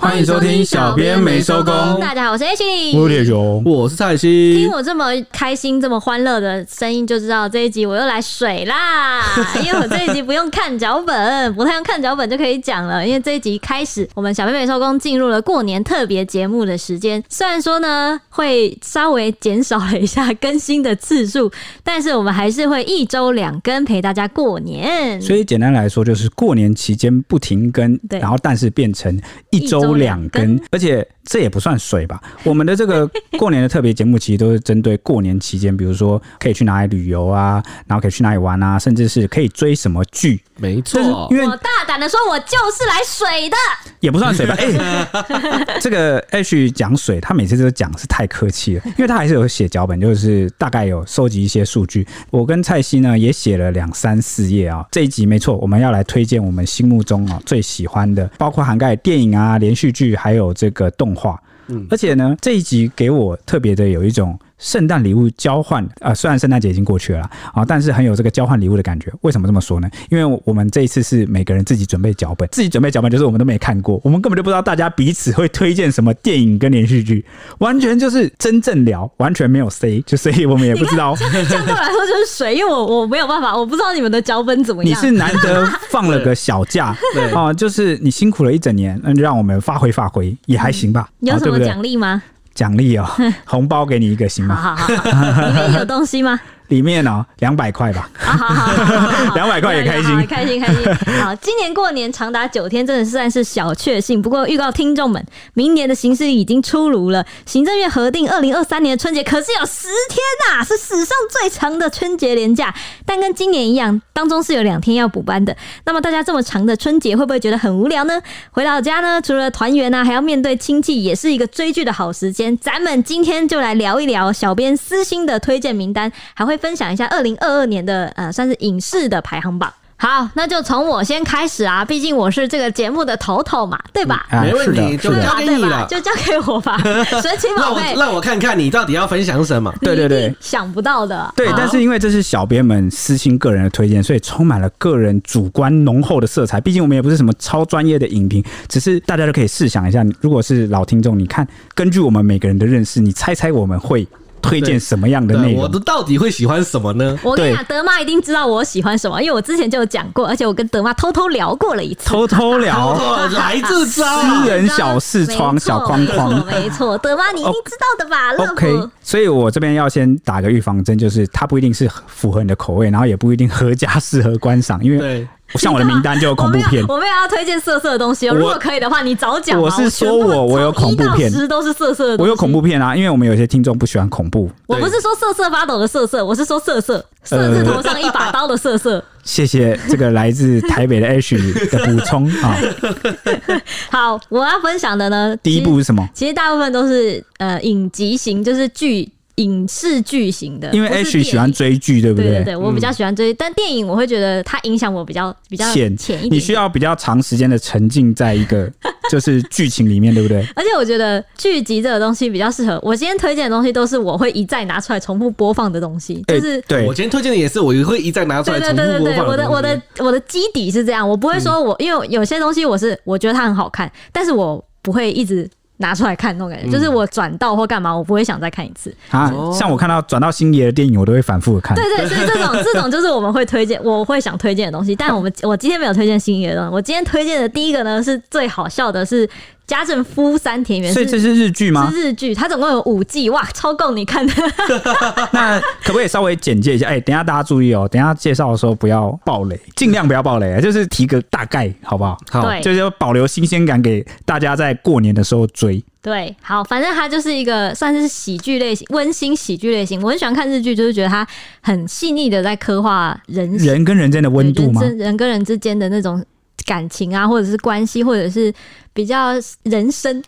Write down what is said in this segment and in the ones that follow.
欢迎收听小编没收工。大家好，我是 H 里，我是铁雄，我是蔡西。听我这么开心、这么欢乐的声音，就知道这一集我又来水啦。因为我这一集不用看脚本，不太用看脚本就可以讲了。因为这一集开始，我们小编没收工进入了过年特别节目的时间。虽然说呢，会稍微减少了一下更新的次数，但是我们还是会一周两更陪大家过年。所以简单来说，就是过年期间不停更，对，然后但是变成一周。两根，而且这也不算水吧？我们的这个 过年的特别节目，其实都是针对过年期间，比如说可以去哪里旅游啊，然后可以去哪里玩啊，甚至是可以追什么剧。没错，因为我大胆的说，我就是来水的，也不算水吧？哎、欸，这个 H 讲水，他每次都讲是太客气了，因为他还是有写脚本，就是大概有收集一些数据。我跟蔡西呢也写了两三四页啊。这一集没错，我们要来推荐我们心目中啊最喜欢的，包括涵盖电影啊、连续剧，还有这个动画。嗯，而且呢，这一集给我特别的有一种。圣诞礼物交换啊、呃，虽然圣诞节已经过去了啊，但是很有这个交换礼物的感觉。为什么这么说呢？因为我们这一次是每个人自己准备脚本，自己准备脚本就是我们都没看过，我们根本就不知道大家彼此会推荐什么电影跟连续剧，完全就是真正聊，完全没有 say，就所以我们也不知道。相对来说就是水，因为我我没有办法，我不知道你们的脚本怎么样。你是难得放了个小假，对啊，就是你辛苦了一整年，那就让我们发挥发挥也还行吧。嗯、有什么奖励吗？奖励哦，红包给你一个行吗？好好好，里面有东西吗？里面哦，两百块吧。好好好，两百块也开心，开心开心。好，今年过年长达九天，真的算是小确幸。不过预告听众们，明年的形势已经出炉了。行政院核定二零二三年的春节可是有十天呐、啊，是史上最长的春节连假。但跟今年一样，当中是有两天要补班的。那么大家这么长的春节会不会觉得很无聊呢？回老家呢，除了团圆呢，还要面对亲戚，也是一个追剧的好时间。咱们今天就来聊一聊小编私心的推荐名单，还会。分享一下二零二二年的呃，算是影视的排行榜。好，那就从我先开始啊，毕竟我是这个节目的头头嘛，对吧？嗯、没问题，就交给你了，就交给我吧。神奇宝贝，让我看看你到底要分享什么？对对对，想不到的。对，但是因为这是小编们私心个人的推荐，所以充满了个人主观浓厚的色彩。毕竟我们也不是什么超专业的影评，只是大家都可以试想一下，如果是老听众，你看，根据我们每个人的认识，你猜猜我们会。推荐什么样的内容？我的到底会喜欢什么呢？我跟你讲，德妈一定知道我喜欢什么，因为我之前就有讲过，而且我跟德妈偷偷聊过了一次。偷偷聊，来自私人小视窗小框框，没错，德妈你一定知道的吧？OK，所以我这边要先打个预防针，就是它不一定是符合你的口味，然后也不一定合家适合观赏，因为。像我的名单就有恐怖片，我们也要推荐色色的东西哦。如果可以的话，你早讲。我是说我我有恐怖片，其实都是色色的。我有恐怖片啊，因为我们有些听众不喜欢恐怖。我不是说瑟瑟发抖的瑟瑟，我是说瑟瑟，色字头上一把刀的色色。谢谢这个来自台北的 H 的补充啊。好，我要分享的呢，第一部是什么？其实大部分都是呃影集型，就是剧。影视剧型的，因为 H 喜欢追剧，对不对？对对对，我比较喜欢追，嗯、但电影我会觉得它影响我比较比较浅浅一点，你需要比较长时间的沉浸在一个 就是剧情里面，对不对？而且我觉得剧集这个东西比较适合我今天推荐的东西，都是我会一再拿出来重复播放的东西。就是、欸、对我今天推荐的也是我会一再拿出来重复播放的。对对对对，我的我的我的基底是这样，我不会说我、嗯、因为有些东西我是我觉得它很好看，但是我不会一直。拿出来看那种感觉，就是我转到或干嘛，我不会想再看一次啊。像我看到转到星爷的电影，我都会反复的看。对对，所以 这种这种就是我们会推荐，我会想推荐的东西。但我们我今天没有推荐星爷的，我今天推荐的第一个呢，是最好笑的是。家政夫三田园，所以这是日剧吗？是日剧，它总共有五季，哇，超够你看的。那可不可以稍微简介一下？哎、欸，等一下大家注意哦，等一下介绍的时候不要暴雷，尽量不要暴雷，就是提个大概，好不好？好，就是要保留新鲜感给大家在过年的时候追。对，好，反正它就是一个算是喜剧类型，温馨喜剧类型。我很喜欢看日剧，就是觉得它很细腻的在刻画人人跟人之间的温度吗？人，人跟人之间的那种。感情啊，或者是关系，或者是比较人生，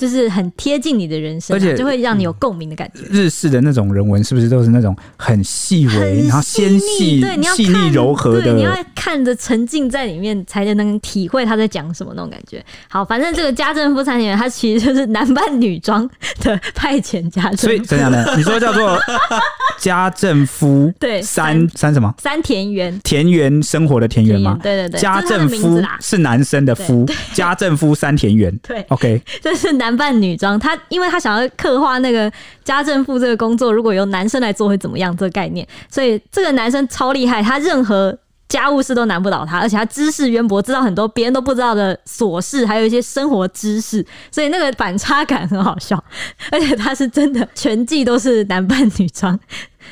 就是很贴近你的人生，啊，而且就会让你有共鸣的感觉。日式的那种人文是不是都是那种很细微，然后纤细、对，你要细腻柔和的？对，你要看着沉浸在里面，才能体会他在讲什么那种感觉。好，反正这个家政夫三田园，他其实就是男扮女装的派遣家政。所以怎样呢？你说叫做家政夫对三三什么？三田园田园生活的田园吗？对对对，家政夫是男生的夫，家政夫三田园。对，OK，这是男男扮女装。他因为他想要刻画那个家政妇这个工作，如果由男生来做会怎么样这个概念，所以这个男生超厉害，他任何。家务事都难不倒他，而且他知识渊博，知道很多别人都不知道的琐事，还有一些生活知识，所以那个反差感很好笑。而且他是真的全季都是男扮女装。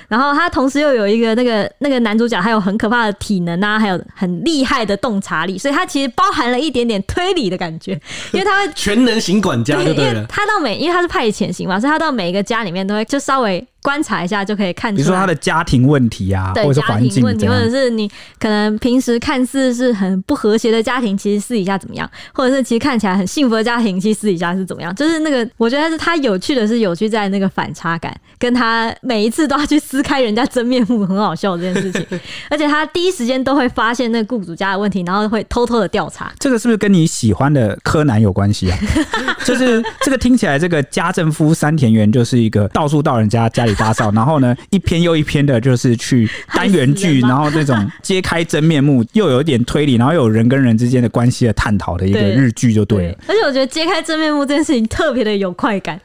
然后他同时又有一个那个那个男主角，还有很可怕的体能啊，还有很厉害的洞察力，所以他其实包含了一点点推理的感觉，因为他会全能型管家就对了。他到每，因为他是派遣型嘛，所以他到每一个家里面都会就稍微观察一下，就可以看出来，比如说他的家庭问题啊，对，或者是环境问题，或者是你可能平时看似是很不和谐的家庭，其实私底下怎么样，或者是其实看起来很幸福的家庭，其实私底下是怎么样，就是那个我觉得是他有趣的是有趣在那个反差感，跟他每一次都要去。撕开人家真面目很好笑这件事情，而且他第一时间都会发现那个雇主家的问题，然后会偷偷的调查。这个是不是跟你喜欢的柯南有关系啊？就是这个听起来，这个家政夫三田园就是一个到处到人家家里打扫，然后呢一篇又一篇的，就是去单元剧，然后那种揭开真面目，又有一点推理，然后有人跟人之间的关系的探讨的一个日剧就对了。对，而且我觉得揭开真面目这件事情特别的有快感，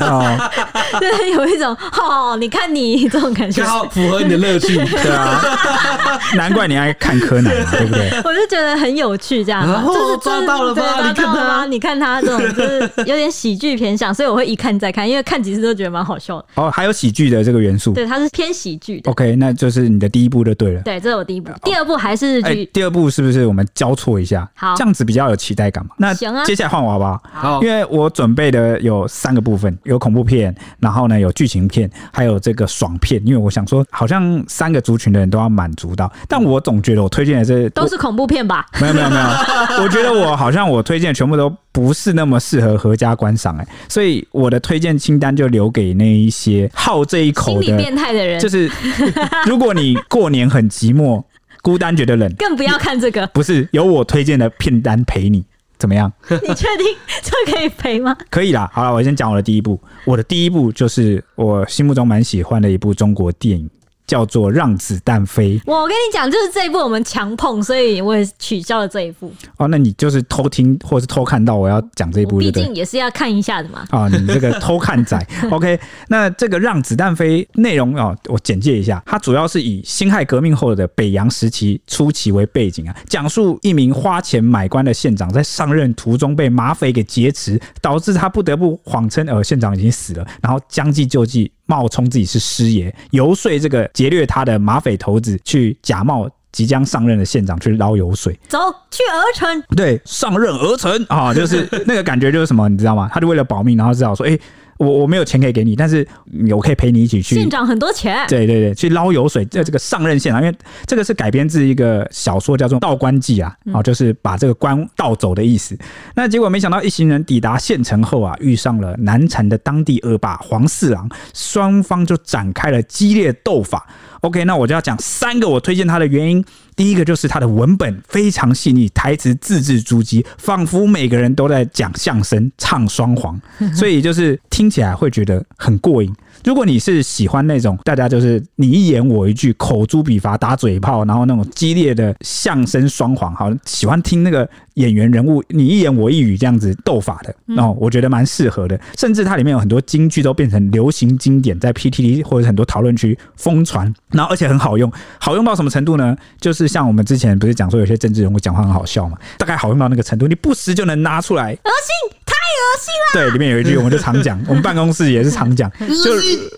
哦，对，有一种哦，你看你。这种感觉好符合你的乐趣，对啊，难怪你爱看柯南嘛，对不对？我就觉得很有趣，这样，就是抓到了吧？你看他，你看他这种就是有点喜剧偏向，所以我会一看再看，因为看几次都觉得蛮好笑的。哦，还有喜剧的这个元素，对，它是偏喜剧的。OK，那就是你的第一部就对了。对，这是我第一部，第二部还是日剧。第二部是不是我们交错一下？好，这样子比较有期待感嘛？那行啊，接下来换我好不好？好，因为我准备的有三个部分，有恐怖片，然后呢有剧情片，还有这个爽片，因为我想说。好像三个族群的人都要满足到，但我总觉得我推荐的这都是恐怖片吧？没有没有没有，我觉得我好像我推荐的全部都不是那么适合合家观赏哎，所以我的推荐清单就留给那一些好这一口的心理变态的人。就是 如果你过年很寂寞、孤单觉得冷，更不要看这个。不是有我推荐的片单陪你。怎么样？你确定 这可以陪吗？可以啦。好了，我先讲我的第一部。我的第一部就是我心目中蛮喜欢的一部中国电影。叫做《让子弹飞》。我跟你讲，就是这一部我们强碰，所以我也取消了这一部。哦，那你就是偷听或是偷看到我要讲这一部，毕竟也是要看一下的嘛。啊、哦，你这个偷看仔。OK，那这个《让子弹飞》内容啊、哦，我简介一下，它主要是以辛亥革命后的北洋时期初期为背景啊，讲述一名花钱买官的县长在上任途中被马匪给劫持，导致他不得不谎称呃县长已经死了，然后将计就计。冒充自己是师爷，游说这个劫掠他的马匪头子去假冒即将上任的县长去捞油水，走去鹅城，对，上任鹅城啊，就是那个感觉就是什么，你知道吗？他就为了保命，然后知道说，哎、欸。我我没有钱可以给你，但是我可以陪你一起去。县长很多钱，对对对，去捞油水。这这个上任县长，因为这个是改编自一个小说，叫做《道官记》啊，啊，就是把这个官盗走的意思。那结果没想到一行人抵达县城后啊，遇上了难缠的当地恶霸黄四郎，双方就展开了激烈斗法。OK，那我就要讲三个我推荐它的原因。第一个就是它的文本非常细腻，台词字字珠玑，仿佛每个人都在讲相声、唱双簧，所以就是听起来会觉得很过瘾。如果你是喜欢那种大家就是你一言我一句、口诛笔伐、打嘴炮，然后那种激烈的相声双簧，好喜欢听那个演员人物你一言我一语这样子斗法的，哦，我觉得蛮适合的。甚至它里面有很多京剧都变成流行经典，在 PTT 或者很多讨论区疯传，然后而且很好用，好用到什么程度呢？就是像我们之前不是讲说有些政治人物讲话很好笑嘛，大概好用到那个程度，你不时就能拿出来。恶心。恶心了。对，里面有一句，我们就常讲，我们办公室也是常讲，就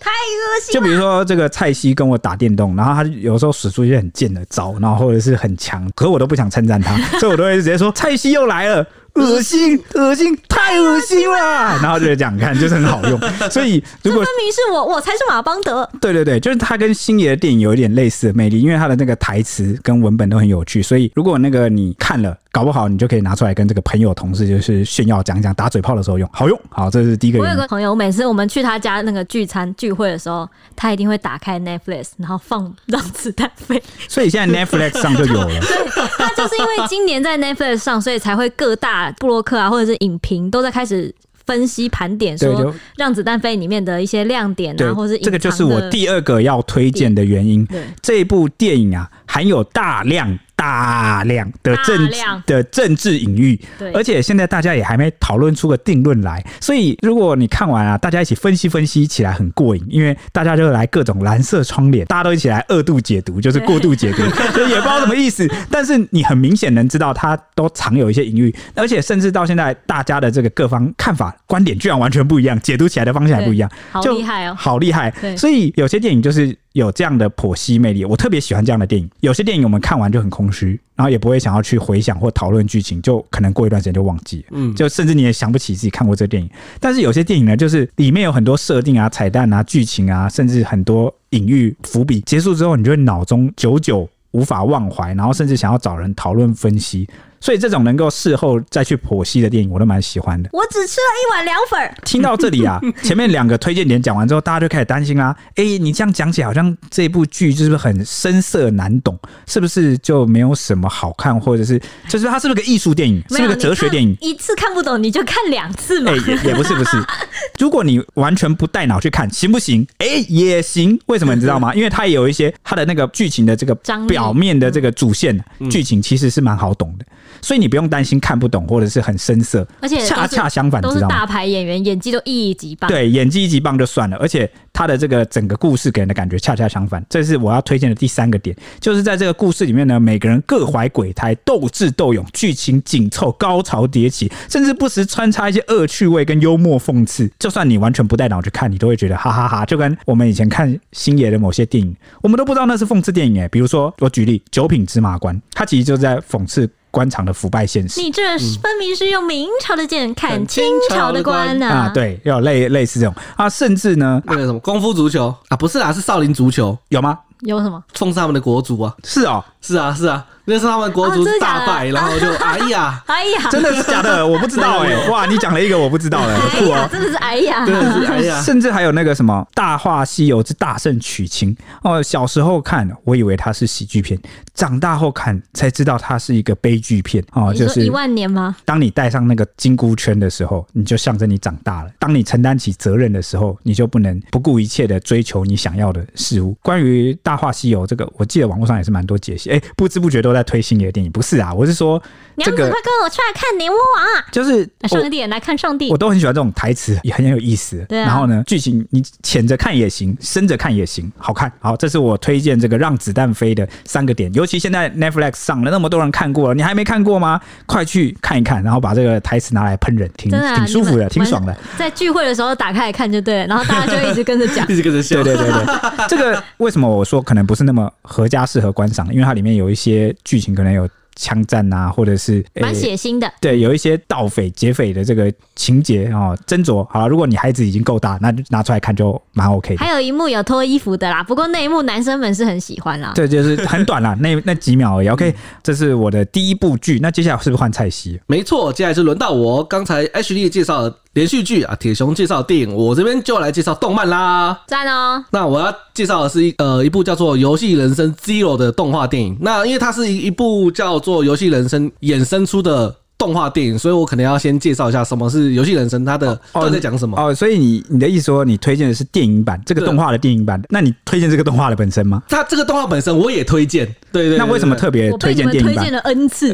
太恶心。就比如说这个蔡西跟我打电动，然后他有时候使出一些很贱的招，然后或者是很强，可我都不想称赞他，所以我都会直接说蔡西又来了。恶心，恶心，太恶心了！然后就是这样看，就是很好用。所以如果分明是我，我才是马邦德。对对对，就是他跟星爷的电影有一点类似的魅力，因为他的那个台词跟文本都很有趣。所以如果那个你看了，搞不好你就可以拿出来跟这个朋友、同事就是炫耀讲讲，打嘴炮的时候用，好用。好，这是第一个。我有个朋友，每次我们去他家那个聚餐聚会的时候，他一定会打开 Netflix，然后放《让子弹飞》。所以现在 Netflix 上就有了。对，他就是因为今年在 Netflix 上，所以才会各大部落客啊，或者是影评都在开始分析盘点，说《让子弹飞》里面的一些亮点啊，或是这个就是我第二个要推荐的原因。这部电影啊，含有大量。大量的政治的政治隐喻，对，而且现在大家也还没讨论出个定论来，所以如果你看完啊，大家一起分析分析起来很过瘾，因为大家就来各种蓝色窗帘，大家都一起来二度解读，就是过度解读，所 以也不知道什么意思。但是你很明显能知道，它都藏有一些隐喻，而且甚至到现在大家的这个各方看法观点居然完全不一样，解读起来的方向还不一样，好厉害哦，好厉害。所以有些电影就是。有这样的剖析魅力，我特别喜欢这样的电影。有些电影我们看完就很空虚，然后也不会想要去回想或讨论剧情，就可能过一段时间就忘记了。嗯，就甚至你也想不起自己看过这个电影。但是有些电影呢，就是里面有很多设定啊、彩蛋啊、剧情啊，甚至很多隐喻伏笔，结束之后你就会脑中久久无法忘怀，然后甚至想要找人讨论分析。所以这种能够事后再去剖析的电影，我都蛮喜欢的。我只吃了一碗凉粉。听到这里啊，前面两个推荐点讲完之后，大家就开始担心啦。哎，你这样讲起来，好像这部剧就是很深涩难懂，是不是就没有什么好看，或者是就是它是不是个艺术电影，是不是个哲学电影？一次看不懂，你就看两次嘛。哎，也也不是不是。如果你完全不带脑去看，行不行？哎，也行。为什么你知道吗？因为它也有一些它的那个剧情的这个表面的这个主线剧情，其实是蛮好懂的。所以你不用担心看不懂或者是很深涩，而且恰恰相反，都是大牌演员，演技都一级棒。对，演技一级棒就算了，而且他的这个整个故事给人的感觉恰恰相反。这是我要推荐的第三个点，就是在这个故事里面呢，每个人各怀鬼胎，斗智斗勇，剧情紧凑，高潮迭起，甚至不时穿插一些恶趣味跟幽默讽刺。就算你完全不带脑去看，你都会觉得哈哈哈哈。就跟我们以前看星爷的某些电影，我们都不知道那是讽刺电影诶。比如说，我举例《九品芝麻官》，他其实就在讽刺。官场的腐败现实，你这分明是用明朝的剑砍清朝的官呐！啊，对，要类类似这种啊，甚至呢，那个什么功夫足球啊，不是啊，是少林足球，有吗？有什么？冲是他们的国足啊！是哦，是啊，是啊。那是他们国足大败，然后就 哎呀，哎呀，真的是假的？我不知道哎！哇，你讲了一个我不知道的，酷哦！真的是哎呀，真的是哎呀！甚至还有那个什么《大话西游之大圣娶亲》哦，小时候看我以为它是喜剧片，长大后看才知道它是一个悲剧片哦。就是一万年吗？当你戴上那个金箍圈的时候，你就象征你长大了；当你承担起责任的时候，你就不能不顾一切的追求你想要的事物。关于《大话西游》这个，我记得网络上也是蛮多解析，哎，不知不觉都在推星爷的电影。不是啊，我是说，娘子快跟我出来看牛魔王啊！就是上帝来看上帝，我都很喜欢这种台词，也很有意思。对啊，然后呢，剧情你浅着看也行，深着看也行，好看。好，这是我推荐这个让子弹飞的三个点。尤其现在 Netflix 上了，那么多人看过了，你还没看过吗？快去看一看，然后把这个台词拿来喷人，挺挺舒服的，挺爽的。在聚会的时候打开来看就对了，然后大家就一直跟着讲，一直跟着笑。对对对对，这个为什么我说可能不是那么合家适合观赏？因为它里面有一些剧情可能有。枪战啊，或者是蛮血腥的，对，有一些盗匪劫匪的这个情节啊，斟酌好了。如果你孩子已经够大，那就拿出来看就蛮 OK 的。还有一幕有脱衣服的啦，不过那一幕男生们是很喜欢啦。对，就是很短啦，那那几秒而已。OK，这是我的第一部剧，那接下来是不是换蔡西？没错，接下来是轮到我。刚才 H D 介绍了连续剧啊，铁雄介绍电影，我这边就来介绍动漫啦。赞哦！那我要介绍的是一呃一部叫做《游戏人生 Zero》的动画电影。那因为它是一一部叫做《游戏人生》衍生出的。动画电影，所以我可能要先介绍一下什么是《游戏人生》，它的到底在讲什么哦，哦。所以你你的意思说，你推荐的是电影版这个动画的电影版，那你推荐这个动画的本身吗？它这个动画本身我也推荐，对对，对，对。那为什么特别推荐电影版？推荐了 N 次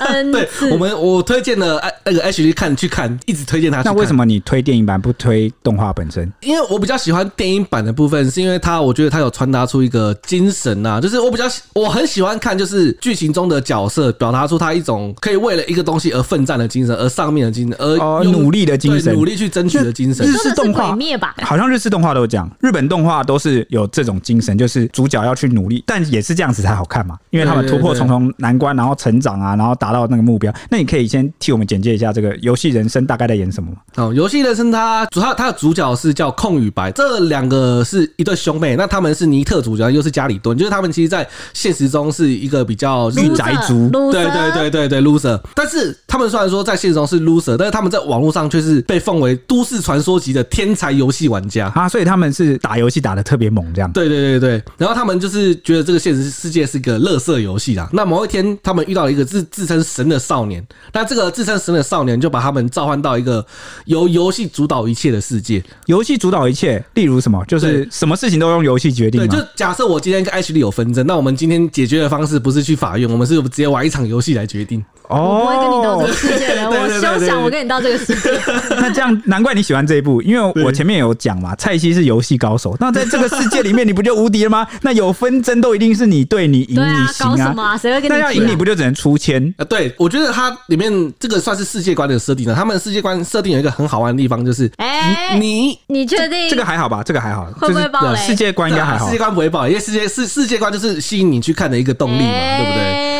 ，N 次。对，我们我推荐了那个 H D 看去看，一直推荐他。那为什么你推电影版不推动画本身？因为我比较喜欢电影版的部分，是因为它我觉得它有传达出一个精神呐，就是我比较我很喜欢看，就是剧情中的角色表达出他一种可以为了一个东西而奋战。的精神，而上面的精神，而努力的精神，努力去争取的精神。日式动画好像日式动画都讲，日本动画都是有这种精神，就是主角要去努力，但也是这样子才好看嘛，因为他们突破重重难关，然后成长啊，然后达到那个目标。那你可以先替我们简介一下这个游戏人生大概在演什么吗？哦，游戏人生它主要它的主角是叫空与白，这两个是一对兄妹，那他们是尼特主角，又是加里蹲，就是他们其实，在现实中是一个比较御宅族，对对对对对，loser。但是是他们虽然说在现实中是 loser，但是他们在网络上却是被奉为都市传说级的天才游戏玩家啊，所以他们是打游戏打的特别猛，这样。对对对对，然后他们就是觉得这个现实世界是个乐色游戏啦。那某一天，他们遇到了一个自自称神的少年，那这个自称神的少年就把他们召唤到一个由游戏主导一切的世界。游戏主导一切，例如什么？就是什么事情都用游戏决定。对，就假设我今天跟 Ashley 有纷争，那我们今天解决的方式不是去法院，我们是直接玩一场游戏来决定。哦，会跟你到这个世界的，我休想我跟你到这个世界。那这样难怪你喜欢这一部，因为我前面有讲嘛，蔡西是游戏高手，那在这个世界里面你不就无敌了吗？那有纷争都一定是你对你赢你行啊，搞什么？谁会跟你？那要赢你不就只能出千啊？对，我觉得它里面这个算是世界观的设定了。他们世界观设定有一个很好玩的地方，就是哎，你你确定这个还好吧？这个还好，会不会爆雷？世界观应该还好，世界观不会爆，因为世界世世界观就是吸引你去看的一个动力嘛，对不对？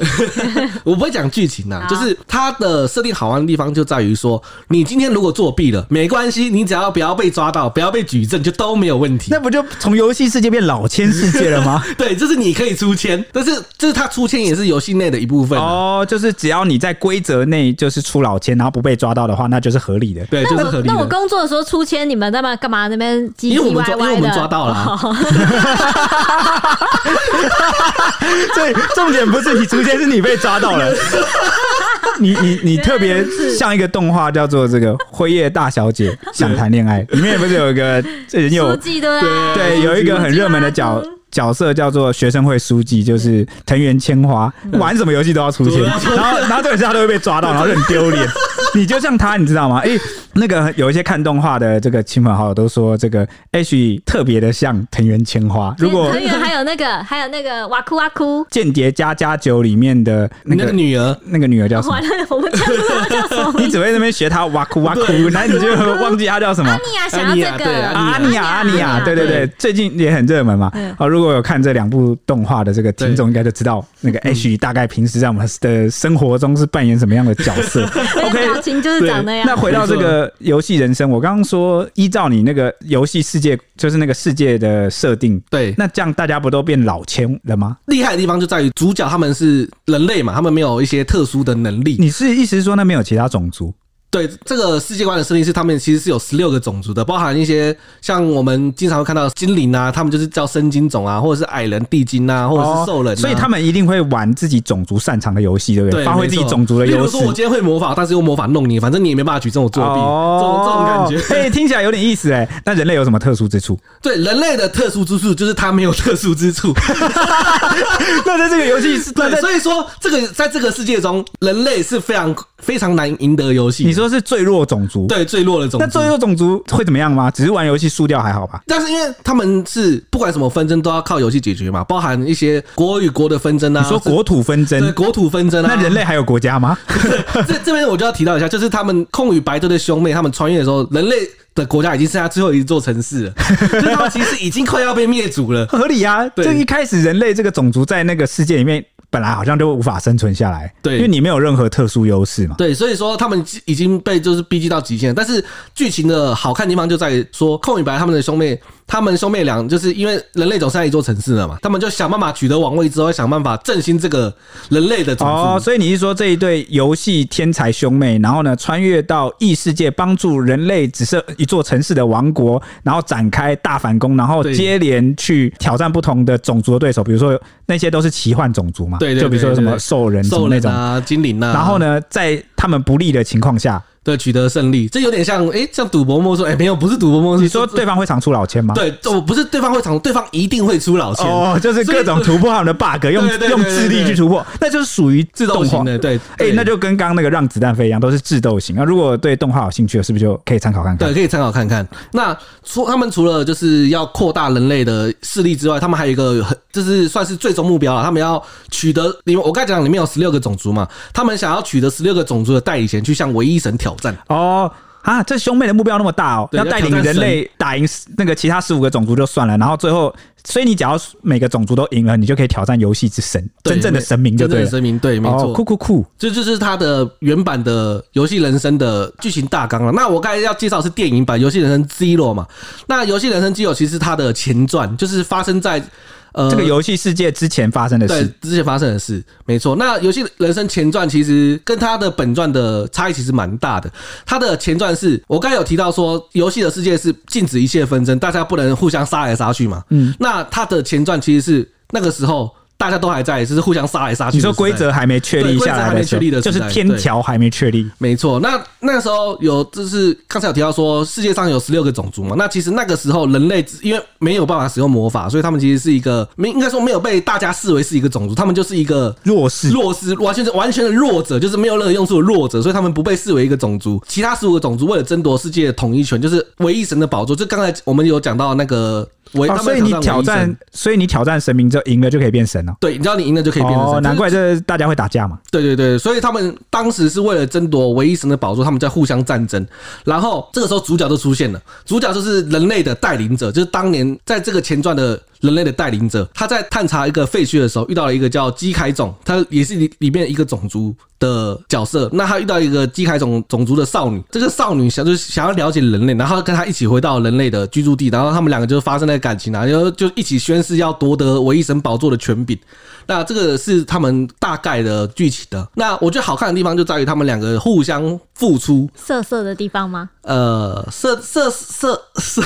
我不会讲剧情呐，就是它的设定好玩的地方就在于说，你今天如果作弊了，没关系，你只要不要被抓到，不要被举证，就都没有问题。那不就从游戏世界变老千世界了吗？对，就是你可以出千，但是就是他出千也是游戏内的一部分哦。就是只要你在规则内就是出老千，然后不被抓到的话，那就是合理的。对，就是合理的。那我工作的时候出千，你们在那干嘛？那边唧唧歪歪的。因为我们抓到了。所以重点不是你出千。是你被抓到了，你你你特别像一个动画叫做这个《辉夜大小姐 想谈恋爱》，里面不是有一个这人有对对，有一个很热门的角角色叫做学生会书记，就是藤原千花，玩什么游戏都要出现，然后然后这个他都会被抓到，然后就很丢脸。你就像他，你知道吗？哎。那个有一些看动画的这个亲朋好友都说，这个 Ash 特别的像藤原千花。如果藤原还有那个还有那个哇哭哇哭，间谍家家酒里面的那个女儿，那个女儿叫什么？我们叫什么？你只会那边学她哇哭哇哭，然后你就忘记她叫什么？阿尼亚想要这个阿尼亚阿尼亚，对对对，最近也很热门嘛。好，如果有看这两部动画的这个听众，应该就知道那个 Ash 大概平时在我们的生活中是扮演什么样的角色。OK，表情就是长那样。那回到这个游戏人生。我刚刚说，依照你那个游戏世界，就是那个世界的设定，对，那这样大家不都变老千了吗？厉害的地方就在于主角他们是人类嘛，他们没有一些特殊的能力。你是意思是说，那没有其他种族？对，这个世界观的设定是，他们其实是有十六个种族的，包含一些像我们经常会看到精灵啊，他们就是叫生精种啊，或者是矮人、地精啊，或者是兽人、啊哦。所以他们一定会玩自己种族擅长的游戏，对不对？对，发挥自己种族的优势。比如说，我今天会魔法，但是用魔法弄你，反正你也没办法举证我作弊，哦、这种这种感觉。哎、欸，听起来有点意思哎。那人类有什么特殊之处？对，人类的特殊之处就是他没有特殊之处。那在这个游戏是，对，所以说这个在这个世界中，人类是非常非常难赢得游戏。你说是最弱种。族对最弱的种族，那最弱种族会怎么样吗？只是玩游戏输掉还好吧？但是因为他们是不管什么纷争都要靠游戏解决嘛，包含一些国与国的纷争啊。你说国土纷争，对国土纷争啊？那人类还有国家吗？这这边我就要提到一下，就是他们空与白队的兄妹，他们穿越的时候，人类的国家已经剩下最后一座城市了，就是他们其实已经快要被灭族了。合理啊，就一开始人类这个种族在那个世界里面。本来好像就无法生存下来，对，因为你没有任何特殊优势嘛。对，所以说他们已经被就是逼近到极限。但是剧情的好看的地方就在于说，空与白他们的兄妹，他们兄妹俩就是因为人类总是在一座城市了嘛，他们就想办法取得王位之后，想办法振兴这个人类的种族。哦，所以你是说这一对游戏天才兄妹，然后呢穿越到异世界，帮助人类只剩一座城市的王国，然后展开大反攻，然后接连去挑战不同的种族的对手，比如说那些都是奇幻种族嘛。对，对，对，对，就比如说什么兽人、兽那种啊、精灵啊，然后呢，在他们不利的情况下。对，取得胜利，这有点像，哎，像赌博梦说，哎，没有，不是赌博梦。你说对方会长出老千吗？对，哦，不是对方会长，对方一定会出老千。哦，就是各种突破他们的 bug，用用智力去突破，那就是属于智斗型的。对，哎，那就跟刚刚那个让子弹飞一样，都是智斗型。那如果对动画有兴趣的，是不是就可以参考看看？对，可以参考看看。那除他们除了就是要扩大人类的势力之外，他们还有一个很，就是算是最终目标了。他们要取得，因为我刚才讲里面有十六个种族嘛，他们想要取得十六个种族的代理权，去向唯一神挑战。哦。啊，这兄妹的目标那么大哦，要带领人类打赢那个其他十五个种族就算了，然后最后，所以你只要每个种族都赢了，你就可以挑战游戏之神，真正的神明就对了。神明对，没错，酷酷酷，这就是他的原版的游戏人生的剧情大纲了。那我刚才要介绍是电影版游戏人生 Zero 嘛？那游戏人生 Zero 其实它的前传就是发生在。呃这个游戏世界之前发生的对事。之前发生的事，没错。那游戏人生前传其实跟它的本传的差异其实蛮大的。它的前传是我刚才有提到说，游戏的世界是禁止一切纷争，大家不能互相杀来杀去嘛。嗯，那它的前传其实是那个时候。大家都还在，只是互相杀来杀去。你说规则还没确立下来的时候，就是天条还没确立。没错，那那个时候有，就是刚才有提到说，世界上有十六个种族嘛。那其实那个时候人类因为没有办法使用魔法，所以他们其实是一个没应该说没有被大家视为是一个种族，他们就是一个弱势、弱势，完全是完全的弱者，就是没有任何用处的弱者，所以他们不被视为一个种族。其他十五个种族为了争夺世界的统一权，就是唯一神的宝座。就刚才我们有讲到那个。哦、所以你挑战，所以你挑战神明之后赢了就可以变神了。对，你知道你赢了就可以变成神。哦，难怪这大家会打架嘛。对对对，所以他们当时是为了争夺唯一神的宝座，他们在互相战争。然后这个时候主角就出现了，主角就是人类的带领者，就是当年在这个前传的。人类的带领者，他在探查一个废墟的时候，遇到了一个叫基凯种，他也是里里面一个种族的角色。那他遇到一个基凯种种族的少女，这个少女想就是想要了解人类，然后跟他一起回到人类的居住地，然后他们两个就发生了感情啊，然后就一起宣誓要夺得唯一神宝座的权柄。那这个是他们大概的剧情的。那我觉得好看的地方就在于他们两个互相付出。色色的地方吗？呃，色色色。色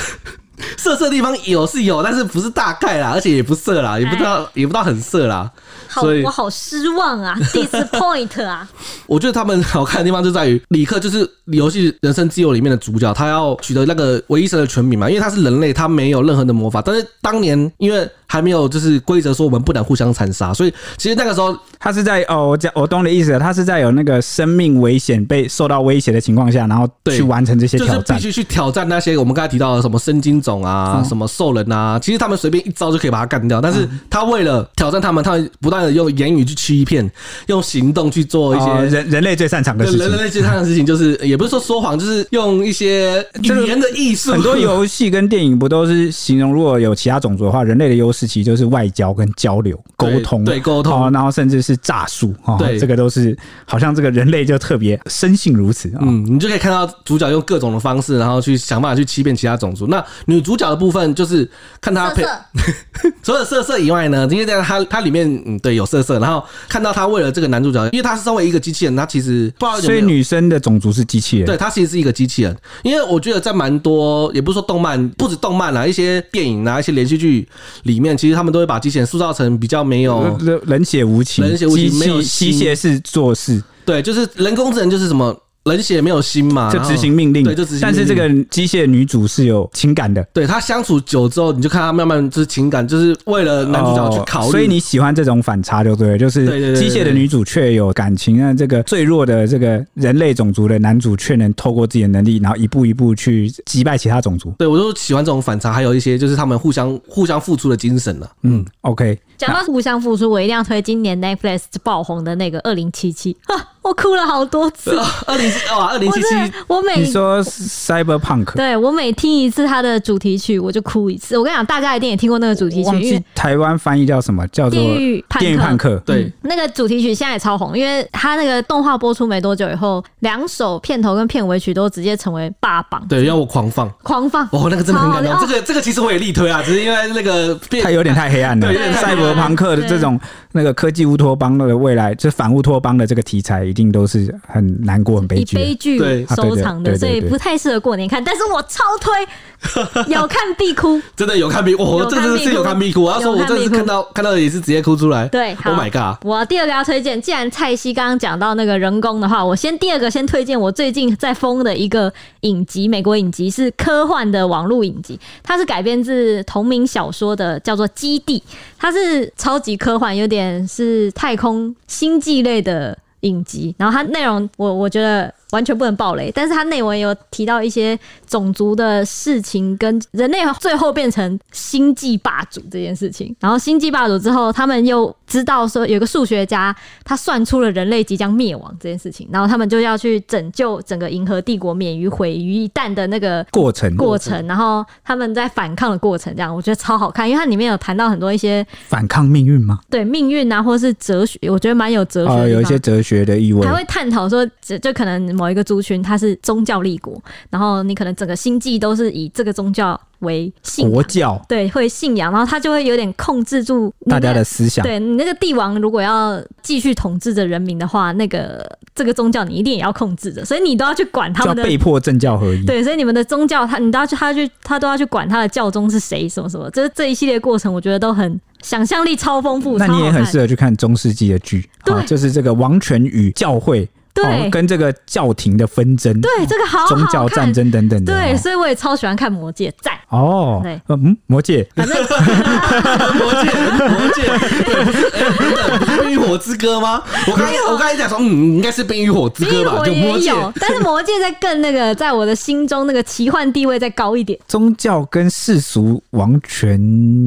色色地方有是有，但是不是大概啦，而且也不色啦，也不知道也不知道很色啦。好，我好失望啊，disappoint 啊！我觉得他们好看的地方就在于李克就是游戏《人生自由》里面的主角，他要取得那个唯一神的权柄嘛，因为他是人类，他没有任何的魔法。但是当年因为还没有就是规则说我们不能互相残杀，所以其实那个时候他是在哦，我讲我懂你的意思了，他是在有那个生命危险被受到威胁的情况下，然后去完成这些挑战，就是必须去挑战那些我们刚才提到的什么生金种啊、嗯、什么兽人啊，其实他们随便一招就可以把他干掉，但是他为了挑战他们，他们不断的。用言语去欺骗，用行动去做一些人人类最擅长的事情。人类最擅长的事情就是，也不是说说谎，就是用一些 语言的艺术。很多游戏跟电影不都是形容，如果有其他种族的话，人类的优势其实就是外交跟交流、沟通，对沟通，然后甚至是诈术啊。对，这个都是好像这个人类就特别生性如此。嗯，你就可以看到主角用各种的方式，然后去想办法去欺骗其他种族。那女主角的部分就是看她配，除了色色以外呢，因为在她她里面，嗯，对。有色色，然后看到她为了这个男主角，因为他是身为一个机器人，他其实不知道所以女生的种族是机器人，对，她其实是一个机器人。因为我觉得在蛮多，也不是说动漫，不止动漫啊，一些电影啊，一些连续剧里面，其实他们都会把机器人塑造成比较没有冷血无情、冷血无情、没有机械式做事，对，就是人工智能就是什么。冷血没有心嘛，就执行命令。对，就执行命令。但是这个机械女主是有情感的。对，她相处久之后，你就看她慢慢就是情感，就是为了男主角去考虑。所以你喜欢这种反差，就对，就是机械的女主却有感情，那这个最弱的这个人类种族的男主却能透过自己的能力，然后一步一步去击败其他种族。对，我就喜欢这种反差，还有一些就是他们互相互相付出的精神了。嗯，OK。讲到互相付出，我一定要推今年 Netflix 爆红的那个二零七七。我哭了好多次。二零哇，二零七七，我每你说 Cyberpunk，对，我每听一次他的主题曲，我就哭一次。我跟你讲，大家一定也听过那个主题曲，因为台湾翻译叫什么？叫做《电驭叛客》。对、嗯，那个主题曲现在也超红，因为他那个动画播出没多久以后，两首片头跟片尾曲都直接成为霸榜。对，要我狂放，狂放。哦，那个真的很感动。这个这个其实我也力推啊，只是因为那个它有点太黑暗了。对，赛博朋克的这种那个科技乌托邦的未来，就反乌托邦的这个题材，一定都是。很难过，很悲剧，悲剧收场的，所以不太适合过年看。但是我超推，有看必哭，真的有看必哭，我真的是有看必哭。我要说，我这次看到看到也是直接哭出来。对，Oh my god！我第二个要推荐，既然蔡西刚刚讲到那个人工的话，我先第二个先推荐我最近在疯的一个影集，美国影集是科幻的网络影集，它是改编自同名小说的，叫做《基地》，它是超级科幻，有点是太空星际类的。影集，然后它内容我我觉得完全不能暴雷，但是它内文有提到一些种族的事情，跟人类最后变成星际霸主这件事情。然后星际霸主之后，他们又知道说有个数学家他算出了人类即将灭亡这件事情，然后他们就要去拯救整个银河帝国免于毁于一旦的那个过程过程。然后他们在反抗的过程，这样我觉得超好看，因为它里面有谈到很多一些反抗命运吗？对，命运啊，或是哲学，我觉得蛮有哲学有一些哲学。的意味，还会探讨说，就就可能某一个族群，它是宗教立国，然后你可能整个星际都是以这个宗教为信国教，对，会信仰，然后他就会有点控制住大家的思想。对，你那个帝王如果要继续统治着人民的话，那个这个宗教你一定也要控制着，所以你都要去管他们的，被迫政教合一。对，所以你们的宗教，他你都要去，他去，他都要去管他的教宗是谁，什么什么，这这一系列过程，我觉得都很想象力超丰富。那你也很适合去看中世纪的剧，对，就是这个王权与教会。对、哦，跟这个教廷的纷争，对这个好，好，宗教战争等等的，对，所以我也超喜欢看魔戒，在哦，对，嗯，魔戒，反正 魔戒，魔戒，冰与火之歌吗？我刚才我刚才讲说，嗯，应该是冰与火之歌吧？就魔戒，但是魔戒在更那个，在我的心中那个奇幻地位再高一点。宗教跟世俗王权，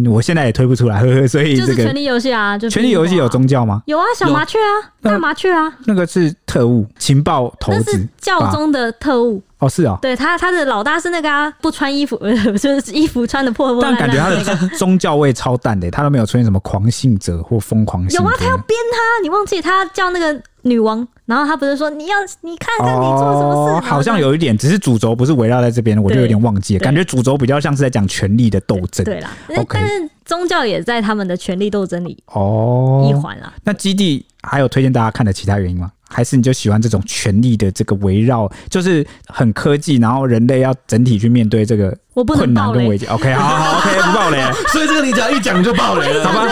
我现在也推不出来，呵呵，所以这个权力游戏啊，就权力游戏有宗教吗？有啊，小麻雀啊，大麻雀啊，那个是特务。情报头子，是教宗的特务。哦，是哦，对他，他的老大是那个啊，不穿衣服，就是衣服穿的破破烂烂，但感觉他的宗教味超淡的，他都没有出现什么狂信者或疯狂信。有啊，他要编他，你忘记他叫那个女王，然后他不是说你要你看看你做什么事，哦，好像有一点，只是主轴不是围绕在这边，我就有点忘记了，感觉主轴比较像是在讲权力的斗争。对啦，okay，但是宗教也在他们的权力斗争里哦一环啊。那基地还有推荐大家看的其他原因吗？还是你就喜欢这种权力的这个围绕，就是很科技，然后人类要整体去面对这个困难跟危机。OK，好好，OK，不爆雷。所以这个你只要一讲就爆雷了，好吧？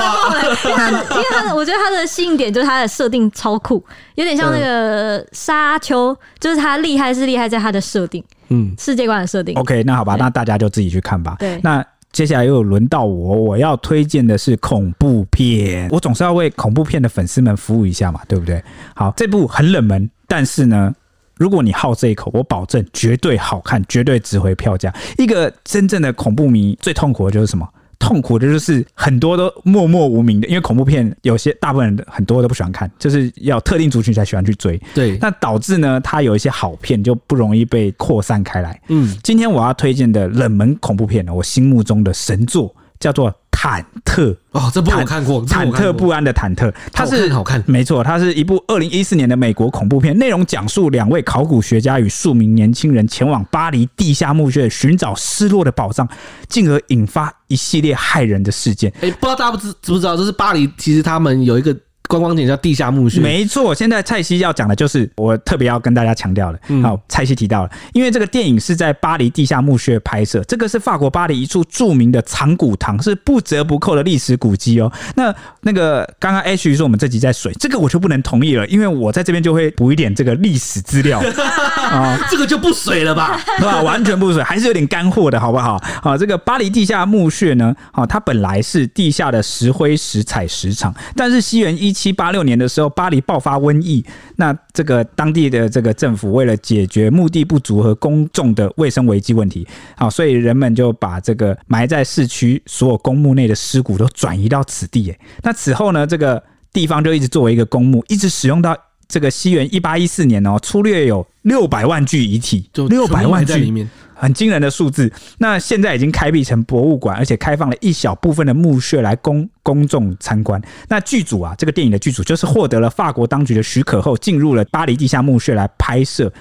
因为他的，我觉得他的吸引点就是他的设定超酷，有点像那个沙丘，就是他厉害是厉害在他的设定，嗯，世界观的设定。OK，那好吧，那大家就自己去看吧。对，那。接下来又轮到我，我要推荐的是恐怖片。我总是要为恐怖片的粉丝们服务一下嘛，对不对？好，这部很冷门，但是呢，如果你好这一口，我保证绝对好看，绝对值回票价。一个真正的恐怖迷最痛苦的就是什么？痛苦的就是很多都默默无名的，因为恐怖片有些大部分人很多都不喜欢看，就是要特定族群才喜欢去追。对，那导致呢，它有一些好片就不容易被扩散开来。嗯，今天我要推荐的冷门恐怖片呢，我心目中的神作叫做。忐忑哦，这部我看过，忐忑不安的忐忑，它是好看，没错，它是一部二零一四年的美国恐怖片，内容讲述两位考古学家与数名年轻人前往巴黎地下墓穴寻找失落的宝藏，进而引发一系列骇人的事件。哎，不知道大家不知知不知道，就是巴黎，其实他们有一个。观光点叫地下墓穴，没错。现在蔡西要讲的就是我特别要跟大家强调的。嗯好，蔡西提到了，因为这个电影是在巴黎地下墓穴拍摄，这个是法国巴黎一处著名的藏骨堂，是不折不扣的历史古迹哦。那那个刚刚 H 说我们这集在水，这个我就不能同意了，因为我在这边就会补一点这个历史资料 啊，这个就不水了吧？是吧？完全不水，还是有点干货的好不好？好，这个巴黎地下墓穴呢，好，它本来是地下的石灰石采石场，但是西元一。七八六年的时候，巴黎爆发瘟疫，那这个当地的这个政府为了解决墓地不足和公众的卫生危机问题，好，所以人们就把这个埋在市区所有公墓内的尸骨都转移到此地。那此后呢，这个地方就一直作为一个公墓，一直使用到这个西元一八一四年哦，粗略有六百万具遗体，就六百万具里面。很惊人的数字，那现在已经开辟成博物馆，而且开放了一小部分的墓穴来供公众参观。那剧组啊，这个电影的剧组就是获得了法国当局的许可后，进入了巴黎地下墓穴来拍摄。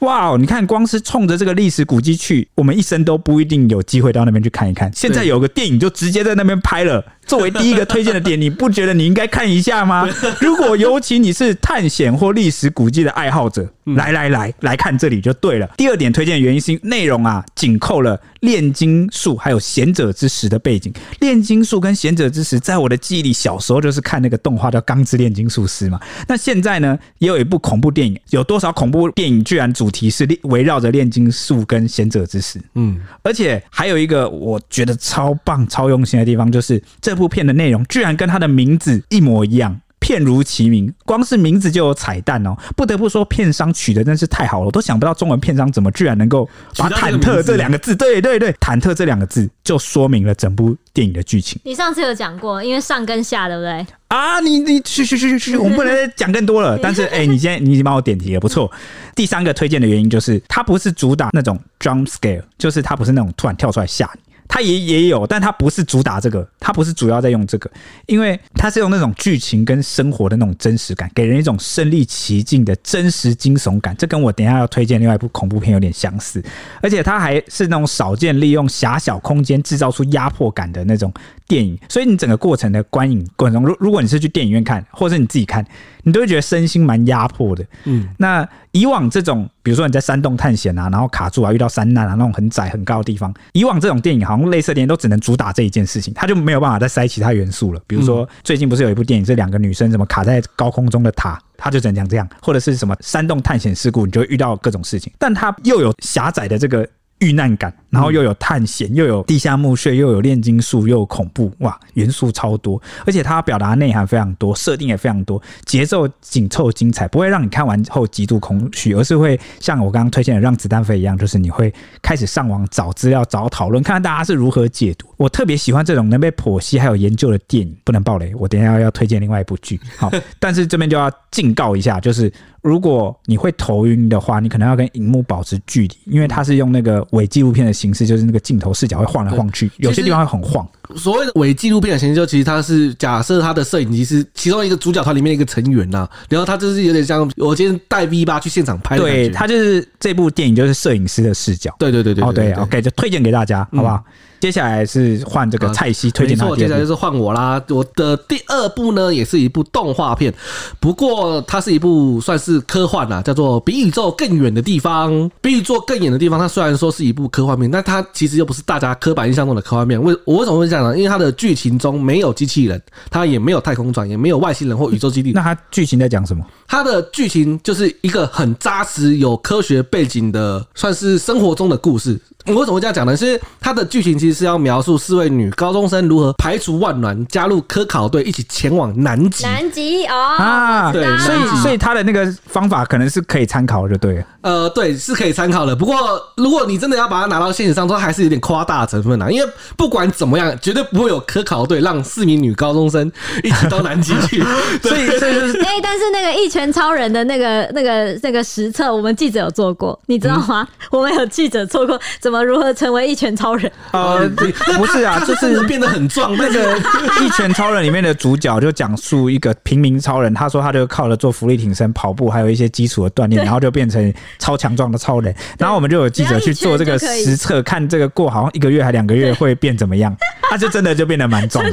哇哦！你看，光是冲着这个历史古迹去，我们一生都不一定有机会到那边去看一看。现在有个电影就直接在那边拍了，作为第一个推荐的点，你不觉得你应该看一下吗？如果尤其你是探险或历史古迹的爱好者，来来来，来看这里就对了。第二点推荐的原因是内容啊，紧扣了炼金术还有贤者之石的背景。炼金术跟贤者之石，在我的记忆里，小时候就是看那个动画叫《钢之炼金术师》嘛。那现在呢，也有一部恐怖电影，有多少恐怖电影居然主题是围绕着炼金术跟贤者之石？嗯，而且还有一个我觉得超棒、超用心的地方，就是这部片的内容居然跟它的名字一模一样。片如其名，光是名字就有彩蛋哦！不得不说，片商取的真是太好了，我都想不到中文片商怎么居然能够把“忐忑”这两个字，对对对，“忐忑”这两个字就说明了整部电影的剧情。你上次有讲过，因为上跟下，对不对？啊，你你去去去去去，我们不能讲更多了。但是，哎、欸，你今天你已经帮我点题了，不错。第三个推荐的原因就是，它不是主打那种 jump scare，就是它不是那种突然跳出来吓你。它也也有，但它不是主打这个，它不是主要在用这个，因为它是用那种剧情跟生活的那种真实感，给人一种身临其境的真实惊悚感。这跟我等下要推荐另外一部恐怖片有点相似，而且它还是那种少见利用狭小空间制造出压迫感的那种电影。所以你整个过程的观影过程中，如如果你是去电影院看，或者你自己看，你都会觉得身心蛮压迫的。嗯，那以往这种，比如说你在山洞探险啊，然后卡住啊，遇到山难啊，那种很窄很高的地方，以往这种电影好像类似电影都只能主打这一件事情，它就没有办法再塞其他元素了。比如说最近不是有一部电影，这两个女生怎么卡在高空中的塔，它就只能讲这样，或者是什么山洞探险事故，你就会遇到各种事情，但它又有狭窄的这个。遇难感，然后又有探险，又有地下墓穴，又有炼金术，又有恐怖，哇，元素超多，而且它表达内涵非常多，设定也非常多，节奏紧凑精彩，不会让你看完后极度空虚，而是会像我刚刚推荐的《让子弹飞》一样，就是你会开始上网找资料、找讨论，看看大家是如何解读。我特别喜欢这种能被剖析还有研究的电影，不能爆雷。我等一下要推荐另外一部剧，好，但是这边就要警告一下，就是。如果你会头晕的话，你可能要跟荧幕保持距离，因为它是用那个伪纪录片的形式，就是那个镜头视角会晃来晃去，有些地方会很晃。所谓的伪纪录片的形式，就其实它是假设它的摄影机是其中一个主角团里面的一个成员呐，然后他就是有点像我今天带 V 八去现场拍的。对，他就是这部电影就是摄影师的视角。对对对对，哦对，OK，就推荐给大家，好不好？接下来是换这个蔡西推荐他的，没错，接下来就是换我啦。我的第二部呢，也是一部动画片，不过它是一部算是科幻啦，叫做《比宇宙更远的地方》。比宇宙更远的地方，它虽然说是一部科幻片，但它其实又不是大家刻板印象中的科幻片。为我为什么会这样呢？因为它的剧情中没有机器人，它也没有太空船，也没有外星人或宇宙基地。那它剧情在讲什么？它的剧情就是一个很扎实、有科学背景的，算是生活中的故事。我为什么会这样讲呢？是它的剧情其实是要描述四位女高中生如何排除万难，加入科考队，一起前往南极。南极哦，啊，对，所以所以他的那个方法可能是可以参考的，就对了。呃，对，是可以参考的。不过如果你真的要把它拿到现实上，说还是有点夸大的成分啊。因为不管怎么样，绝对不会有科考队让四名女高中生一起到南极去。所以，所以就是，哎，但是那个一拳超人的那个那个那个实测，我们记者有做过，你知道吗？嗯、我们有记者做过怎么。怎么如何成为一拳超人？呃，不是啊，就是变得很壮。那个一拳超人里面的主角就讲述一个平民超人，他说他就靠着做浮力挺身、跑步，还有一些基础的锻炼，然后就变成超强壮的超人。然后我们就有记者去做这个实测，看这个过好像一个月还两个月会变怎么样？他就真的就变得蛮壮的，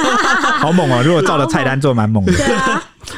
好猛哦！如果照着菜单做，蛮猛的。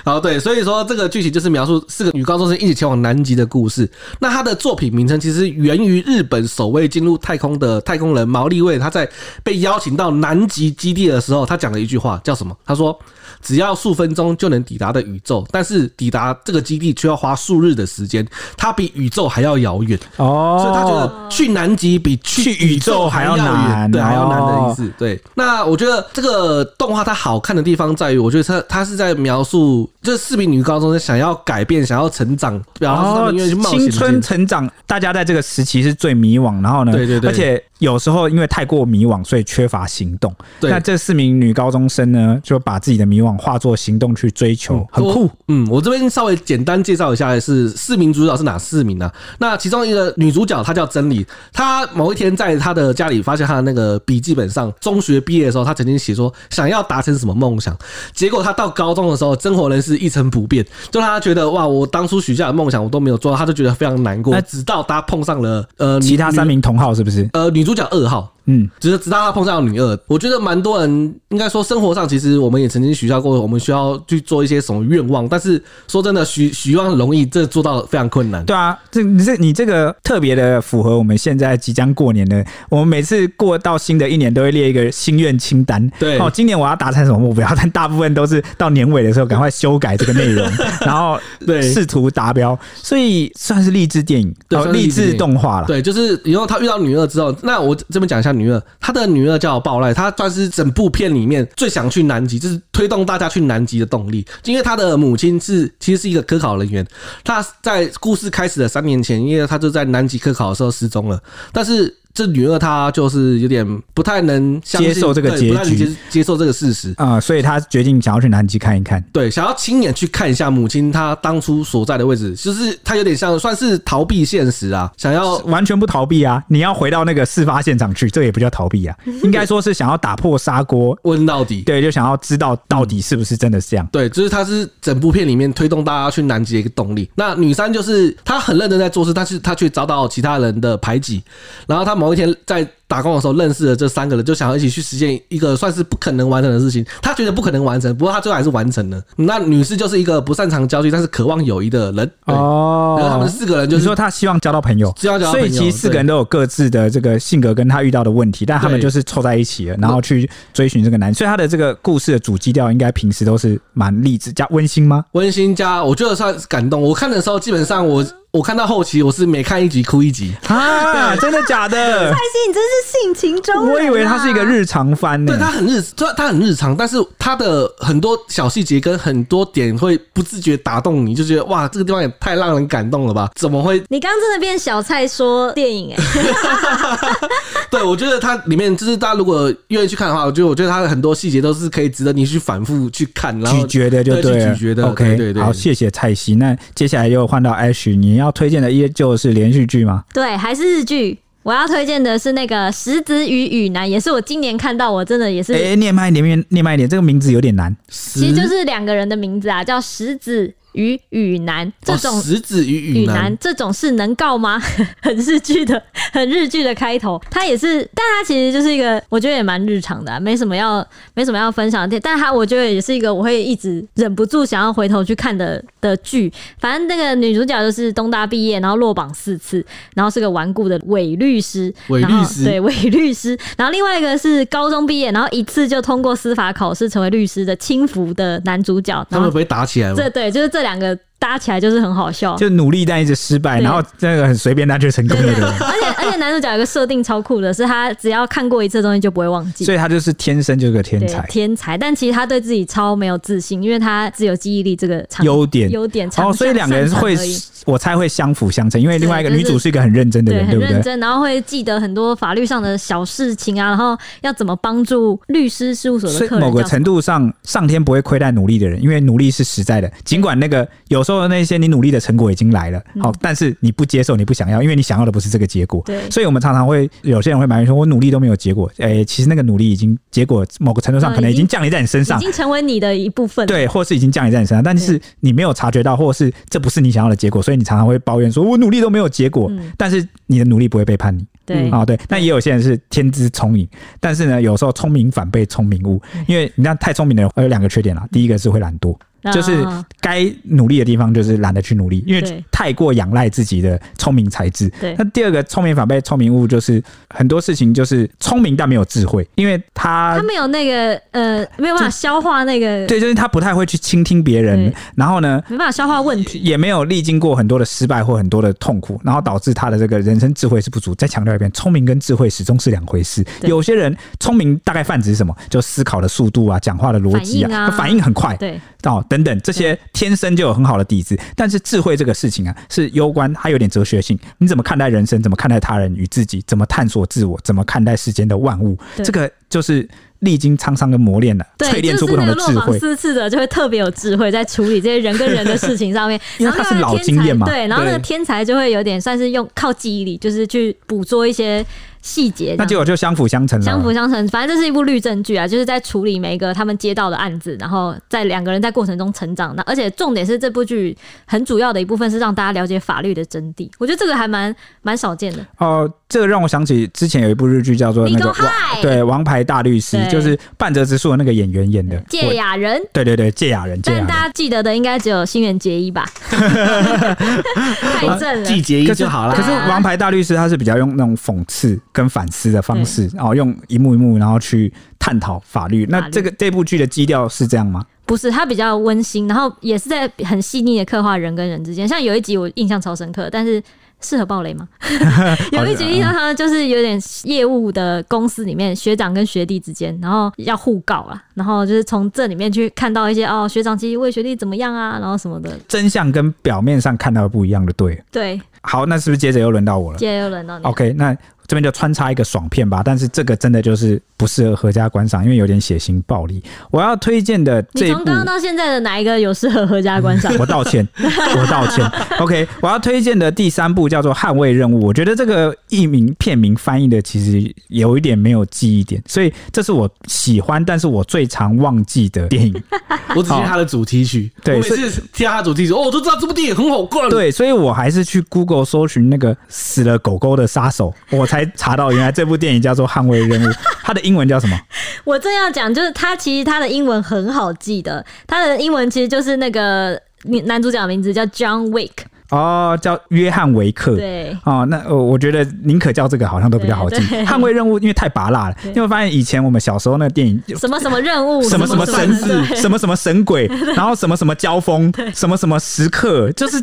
好，对，所以说这个剧情就是描述四个女高中生一起前往南极的故事。那他的作品名称其实源于日本首位进入太空的太空人毛利卫，他在被邀请到南极基地的时候，他讲了一句话，叫什么？他说。只要数分钟就能抵达的宇宙，但是抵达这个基地却要花数日的时间，它比宇宙还要遥远哦。所以他觉得去南极比去宇宙还要难，对，还要难的意思。对，那我觉得这个动画它好看的地方在于，我觉得它它是在描述，这四名女高中生想要改变、想要成长，然后他们愿意去冒险。青春成长，大家在这个时期是最迷惘，然后呢，对对对，而且。有时候因为太过迷惘，所以缺乏行动。对，那这四名女高中生呢，就把自己的迷惘化作行动去追求，嗯、很酷。嗯，我这边稍微简单介绍一下，是四名主角是哪四名呢、啊？那其中一个女主角她叫真理，她某一天在她的家里发现她的那个笔记本上，中学毕业的时候，她曾经写说想要达成什么梦想，结果她到高中的时候，生活人是一成不变，就让她觉得哇，我当初许下的梦想我都没有做到，她就觉得非常难过。直到她碰上了呃其他三名同号，是不是？呃，女主角二号。嗯，只是直到他碰上女二，我觉得蛮多人应该说生活上，其实我们也曾经许下过，我们需要去做一些什么愿望。但是说真的，许许愿很容易，这做到非常困难。对啊，这你这你这个特别的符合我们现在即将过年的，我们每次过到新的一年都会列一个心愿清单。对，哦，今年我要达成什么目标？但大部分都是到年尾的时候赶快修改这个内容，然后对试图达标，所以算是励志电影，对，励志动画了。对，就是以后他遇到女二之后，那我这边讲一下。女二，她的女二叫爆赖，她算是整部片里面最想去南极，就是推动大家去南极的动力。因为她的母亲是其实是一个科考人员，她在故事开始的三年前，因为她就在南极科考的时候失踪了，但是。这女二她就是有点不太能接受这个结局接接受这个事实。啊、所以她决定想要去南极看一看。对，想要亲眼去看一下母亲她当初所在的位置，就是她有点像算是逃避现实啊，想要完全不逃避啊！你要回到那个事发现场去，这也不叫逃避啊，应该说是想要打破砂锅问到底。对，就想要知道到底是不是真的是这样。对，就是她是整部片里面推动大家去南极的一个动力。那女三就是她很认真在做事，但是她却遭到其他人的排挤。然后她某一天在打工的时候认识的这三个人，就想要一起去实现一个算是不可能完成的事情。他觉得不可能完成，不过他最后还是完成了。那女士就是一个不擅长交际，但是渴望友谊的人。哦，然后他们四个人就是说他希望交到朋友，希望交到朋友所以其实四个人都有各自的这个性格跟他遇到的问题，但他们就是凑在一起了，然后去追寻这个男。所以他的这个故事的主基调应该平时都是蛮励志加温馨吗？温馨加，我觉得算是感动。我看的时候，基本上我我看到后期，我是每看一集哭一集。啊，真的假的？蔡西，你真是性情中人、啊。我以为它是一个日常番呢。对，它很日，它很日常，但是它的很多小细节跟很多点会不自觉打动你，就觉得哇，这个地方也太让人感动了吧？怎么会？你刚刚真的变小蔡说电影哎、欸？对，我觉得它里面就是大家如果愿意去看的话，我觉得我觉得它的很多细节都是可以值得你去反复去看，然后咀嚼的就对了，咀嚼的。OK，对对对。好，谢谢蔡西。那接下来又换到 Ash，你要推荐的依旧是连续剧吗？对，还是日剧。我要推荐的是那个《石子与雨男》，也是我今年看到，我真的也是。哎、欸，念慢一点，念慢一点，这个名字有点难。其实就是两个人的名字啊，叫石子。与雨男这种石子与雨男这种事能告吗？很日剧的，很日剧的开头。他也是，但他其实就是一个，我觉得也蛮日常的、啊，没什么要，没什么要分享的。但他我觉得也是一个我会一直忍不住想要回头去看的的剧。反正那个女主角就是东大毕业，然后落榜四次，然后是个顽固的伪律师，伪律师对 伪律师。然后另外一个是高中毕业，然后一次就通过司法考试成为律师的轻浮的男主角。他们不会打起来吗？这对，就是这。两个搭起来就是很好笑，就努力但一直失败，然后那个很随便但却成功的人。而且 而且男主角有个设定超酷的是，他只要看过一次东西就不会忘记，所以他就是天生就是个天才。天才，但其实他对自己超没有自信，因为他只有记忆力这个优点优点。哦，所以两个人会，我猜会相辅相成，因为另外一个女主是一个很认真的人，对，对不对？很认真，然后会记得很多法律上的小事情啊，然后要怎么帮助律师事务所的客人。某个程度上，上天不会亏待努力的人，因为努力是实在的，尽管那个有时候那些你努力的成果已经来了，好，但是你不接受，你不想要，因为你想要的不是这个结果。对，所以我们常常会有些人会埋怨说，我努力都没有结果。哎、欸，其实那个努力已经结果，某个程度上可能已经降临在你身上，已经成为你的一部分。对，或是已经降临在你身上，但是你没有察觉到，或是这不是你想要的结果，所以你常常会抱怨说，我努力都没有结果。但是你的努力不会背叛你。对啊，对。那也有些人是天资聪颖，但是呢，有时候聪明反被聪明误，因为你看太聪明的人有两个缺点啦，第一个是会懒惰。就是该努力的地方，就是懒得去努力，因为太过仰赖自己的聪明才智。对。那第二个聪明反被聪明误，就是很多事情就是聪明但没有智慧，因为他他没有那个呃没有办法消化那个。对，就是他不太会去倾听别人，然后呢没办法消化问题，也没有历经过很多的失败或很多的痛苦，然后导致他的这个人生智慧是不足。再强调一遍，聪明跟智慧始终是两回事。有些人聪明大概泛指什么？就思考的速度啊，讲话的逻辑啊，反应很快。对。哦，等等，这些天生就有很好的底子，但是智慧这个事情啊，是攸关它有点哲学性。你怎么看待人生？怎么看待他人与自己？怎么探索自我？怎么看待世间的万物？这个就是历经沧桑跟磨练了，淬炼出不同的智慧。四次的就会特别有智慧，在处理这些人跟人的事情上面，因为他是老经验嘛。对，然后那个天才就会有点算是用靠记忆力，就是去捕捉一些。细节，那结果就相辅相成了。相辅相成，反正这是一部律政剧啊，就是在处理每一个他们接到的案子，然后在两个人在过程中成长。那而且重点是这部剧很主要的一部分是让大家了解法律的真谛。我觉得这个还蛮蛮少见的。哦、呃，这个让我想起之前有一部日剧叫做那个王对《王牌大律师》，就是半泽直树的那个演员演的芥雅人。对对对，芥雅人。但大家记得的应该只有新垣结衣吧？太正了，季结衣就好了。可是《王牌大律师》他是比较用那种讽刺。跟反思的方式，然后用一幕一幕，然后去探讨法律。那这个这部剧的基调是这样吗？不是，他比较温馨，然后也是在很细腻的刻画人跟人之间。像有一集我印象超深刻，但是。适合暴雷吗？有一集印象他就是有点业务的公司里面学长跟学弟之间，然后要互告啊，然后就是从这里面去看到一些哦，学长其实为学弟怎么样啊，然后什么的真相跟表面上看到的不一样的，对对。好，那是不是接着又轮到我了？接着又轮到你。OK，那这边就穿插一个爽片吧，但是这个真的就是不适合合家观赏，因为有点血腥暴力。我要推荐的这一部，你从刚刚到现在的哪一个有适合合家观赏？我道歉，我道歉。OK，我要推荐的第三部叫做《捍卫任务》，我觉得这个译名片名翻译的其实有一点没有记忆点，所以这是我喜欢，但是我最常忘记的电影。我只记得它的主题曲，对，我每次听它主题曲，哦，我都知道这部电影很好看。对，所以我还是去 Google 搜寻那个死了狗狗的杀手，我才查到原来这部电影叫做《捍卫任务》，它的英文叫什么？我正要讲，就是它其实它的英文很好记的，它的英文其实就是那个男主角的名字叫 John Wick。哦，叫约翰维克。对，哦，那我，我觉得宁可叫这个好像都比较好记。捍卫任务因为太拔辣了，因为发现以前我们小时候那个电影，什么什么任务，什么什么神子，什么什么神鬼，然后什么什么交锋，什么什么时刻，就是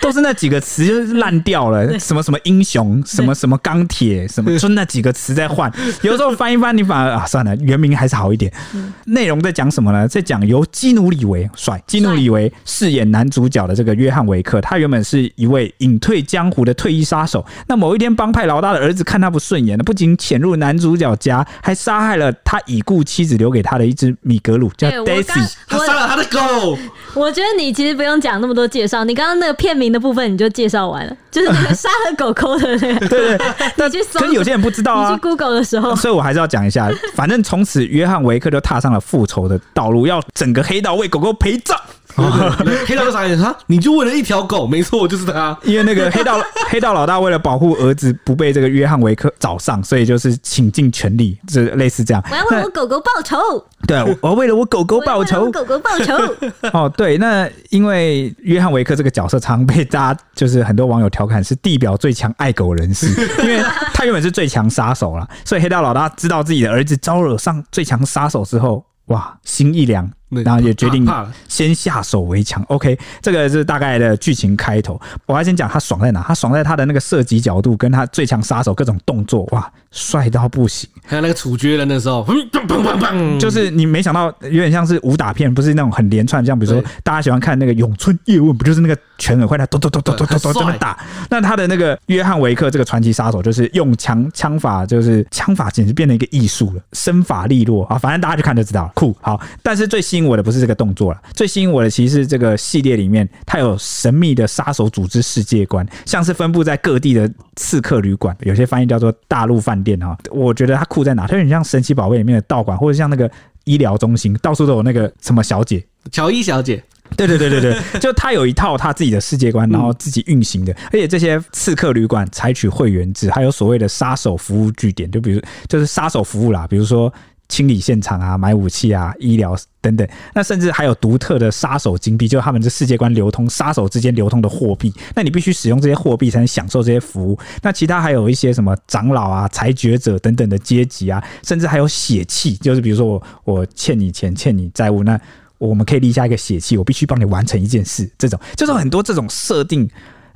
都是那几个词就是烂掉了。什么什么英雄，什么什么钢铁，什么就那几个词在换。有时候翻一翻，你反而啊，算了，原名还是好一点。内容在讲什么呢？在讲由基努里维帅，基努里维饰演男主角的这个约翰维克，他原本是一位隐退江湖的退役杀手。那某一天，帮派老大的儿子看他不顺眼了，不仅潜入男主角家，还杀害了他已故妻子留给他的一只米格鲁，叫 Daisy。他杀了他的狗。我觉得你其实不用讲那么多介绍，你刚刚那个片名的部分你就介绍完了，就是那个杀了狗狗的那个。对 对，那可是有些人不知道啊。你去 Google 的时候，所以我还是要讲一下。反正从此，约翰维克就踏上了复仇的道路，要整个黑道为狗狗陪葬。黑道的啥意思？你就为了一条狗？没错，就是他。因为那个黑道 黑道老大为了保护儿子不被这个约翰维克找上，所以就是倾尽全力，就类似这样。我要为我狗狗报仇。对，我要为了我狗狗报仇。狗狗报仇。哦，对，那因为约翰维克这个角色常被大家 就是很多网友调侃是地表最强爱狗人士，因为他原本是最强杀手啦，所以黑道老大知道自己的儿子招惹上最强杀手之后，哇，心一凉。然后也决定先下手为强。OK，这个是大概的剧情开头。我要先讲他爽在哪？他爽在他的那个射击角度，跟他最强杀手各种动作，哇，帅到不行。还有那个处决人的时候，砰砰砰砰就是你没想到，有点像是武打片，不是那种很连串，像比如说大家喜欢看那个《咏春叶问》，不就是那个拳很快，他咚咚咚咚咚咚咚这么打？那他的那个约翰维克这个传奇杀手，就是用枪枪法，就是枪法简直变成一个艺术了，身法利落啊！反正大家去看就知道了，酷。好，但是最吸引。我的不是这个动作了，最吸引我的其实是这个系列里面，它有神秘的杀手组织世界观，像是分布在各地的刺客旅馆，有些翻译叫做大陆饭店哈。我觉得它酷在哪？它有点像神奇宝贝里面的道馆，或者像那个医疗中心，到处都有那个什么小姐，乔伊小姐。对对对对对，就他有一套他自己的世界观，然后自己运行的，而且这些刺客旅馆采取会员制，还有所谓的杀手服务据点，就比如就是杀手服务啦，比如说。清理现场啊，买武器啊，医疗等等，那甚至还有独特的杀手金币，就是他们这世界观流通杀手之间流通的货币。那你必须使用这些货币才能享受这些服务。那其他还有一些什么长老啊、裁决者等等的阶级啊，甚至还有血契，就是比如说我我欠你钱、欠你债务，那我们可以立下一个血契，我必须帮你完成一件事。这种就是很多这种设定。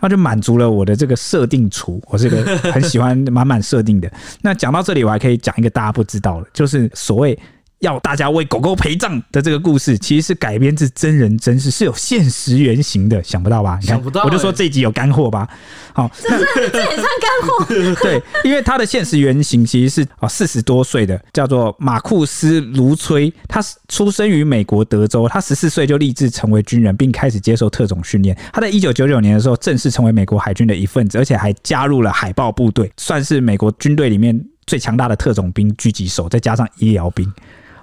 那就满足了我的这个设定厨，我是个 很喜欢满满设定的。那讲到这里，我还可以讲一个大家不知道的，就是所谓。要大家为狗狗陪葬的这个故事，其实是改编自真人真事，是有现实原型的，想不到吧？你看，想不到，我就说这一集有干货吧。好，这也算干货。对，因为他的现实原型其实是啊四十多岁的，叫做马库斯·卢崔，他出生于美国德州，他十四岁就立志成为军人，并开始接受特种训练。他在一九九九年的时候正式成为美国海军的一份子，而且还加入了海豹部队，算是美国军队里面最强大的特种兵狙击手，再加上医疗兵。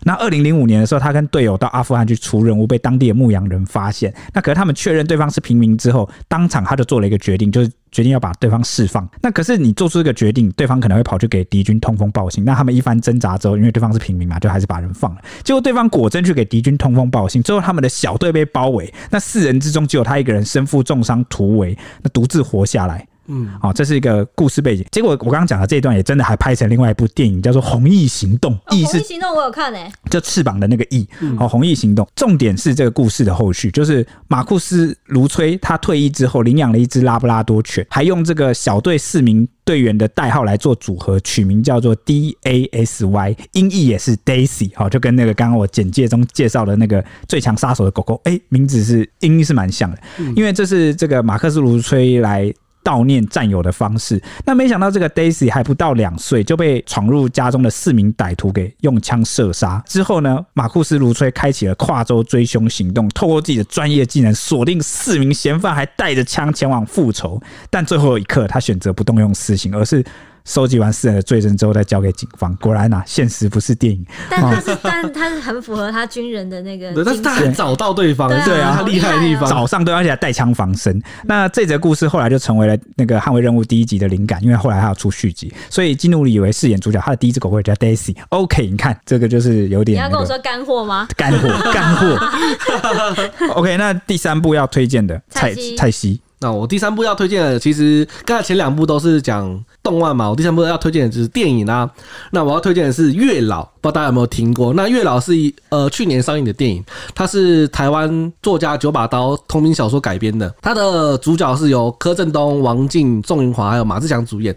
那二零零五年的时候，他跟队友到阿富汗去出任务，被当地的牧羊人发现。那可是他们确认对方是平民之后，当场他就做了一个决定，就是决定要把对方释放。那可是你做出这个决定，对方可能会跑去给敌军通风报信。那他们一番挣扎之后，因为对方是平民嘛，就还是把人放了。结果对方果真去给敌军通风报信，最后他们的小队被包围，那四人之中只有他一个人身负重伤突围，那独自活下来。嗯，好，这是一个故事背景。结果我刚刚讲的这一段也真的还拍成另外一部电影，叫做《红翼行动》。翼是红翼行动，我有看诶、欸，就翅膀的那个翼。好，红翼行动，重点是这个故事的后续，就是马库斯卢崔他退役之后领养了一只拉布拉多犬，还用这个小队四名队员的代号来做组合，取名叫做 D A S Y，音译也是 Daisy。好，就跟那个刚刚我简介中介绍的那个最强杀手的狗狗，哎，名字是音译是蛮像的，因为这是这个马克思卢崔来。悼念战友的方式。那没想到这个 Daisy 还不到两岁就被闯入家中的四名歹徒给用枪射杀。之后呢，马库斯卢崔开启了跨州追凶行动，透过自己的专业技能锁定四名嫌犯，还带着枪前往复仇。但最后一刻，他选择不动用私刑，而是。收集完四人的罪证之后，再交给警方。果然呐、啊，现实不是电影。但他是，但他是很符合他军人的那个。对，但是他还找到对方，对，啊，他厉害的地方，早上对，而且还带枪防身。那这则故事后来就成为了那个《捍卫任务》第一集的灵感，因为后来还要出续集。所以基努里维饰演主角，他的第一只狗会叫 Daisy。OK，你看这个就是有点、那个。你要跟我说干货吗？干货，干货。OK，那第三部要推荐的蔡蔡西。那我第三部要推荐的，其实刚才前两部都是讲动漫嘛，我第三部要推荐的就是电影啦。那我要推荐的是《月老》，不知道大家有没有听过？那《月老》是一呃去年上映的电影，它是台湾作家九把刀同名小说改编的，它的主角是由柯震东、王静、宋芸华还有马志祥主演。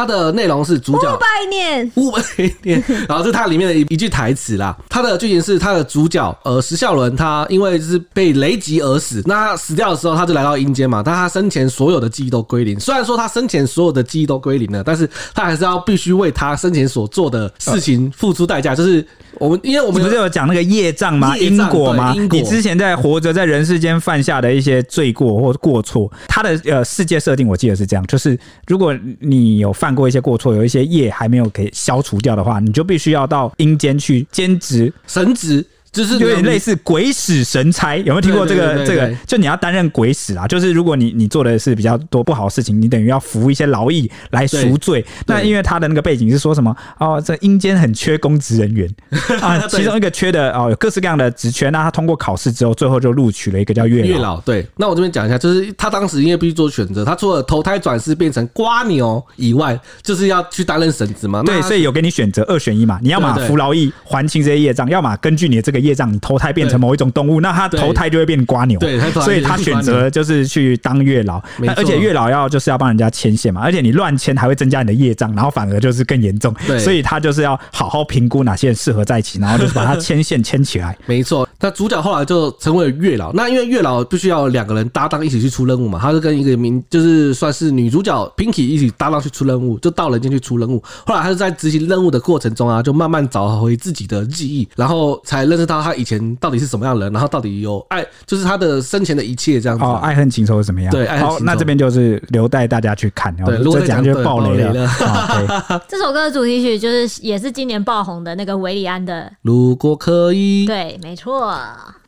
它的内容是主角五百年，五百年，然后是它里面的一一句台词啦。它的剧情是它的主角呃石孝伦，他因为是被雷击而死。那他死掉的时候，他就来到阴间嘛。但他生前所有的记忆都归零。虽然说他生前所有的记忆都归零了，但是他还是要必须为他生前所做的事情付出代价。就是我们因为我们不是有讲那个业障吗？因果吗？你之前在活着在人世间犯下的一些罪过或过错，他的呃世界设定我记得是这样，就是如果你有。犯过一些过错，有一些业还没有给消除掉的话，你就必须要到阴间去兼职神职。就是有点类似鬼使神差，有没有听过这个？这个就你要担任鬼使啊。就是如果你你做的是比较多不好的事情，你等于要服一些劳役来赎罪。那因为他的那个背景是说什么？哦，这阴间很缺公职人员 啊，其中一个缺的哦，有各式各样的职缺。那他通过考试之后，最后就录取了一个叫月老。月老对。那我这边讲一下，就是他当时因为必须做选择，他除了投胎转世变成瓜牛以外，就是要去担任神职嘛。对，所以有给你选择二选一嘛。你要么服劳役还清这些业障，要么根据你的这个业障，你投胎变成某一种动物，那他投胎就会变瓜牛，对，所以他选择就是去当月老，而且月老要就是要帮人家牵线嘛，而且你乱牵还会增加你的业障，然后反而就是更严重，所以他就是要好好评估哪些人适合在一起，然后就是把他牵线牵起来。没错，那主角后来就成为了月老，那因为月老必须要两个人搭档一起去出任务嘛，他是跟一个名就是算是女主角 Pinky 一起搭档去出任务，就到人间去出任务。后来他就在执行任务的过程中啊，就慢慢找回自己的记忆，然后才认识到他以前。到底是什么样的人？然后到底有爱，就是他的生前的一切这样子。哦，爱恨情仇是什么样？对，好，那这边就是留待大家去看。对，如果讲就爆雷了。这首歌的主题曲就是也是今年爆红的那个韦礼安的《如果可以》。对，没错。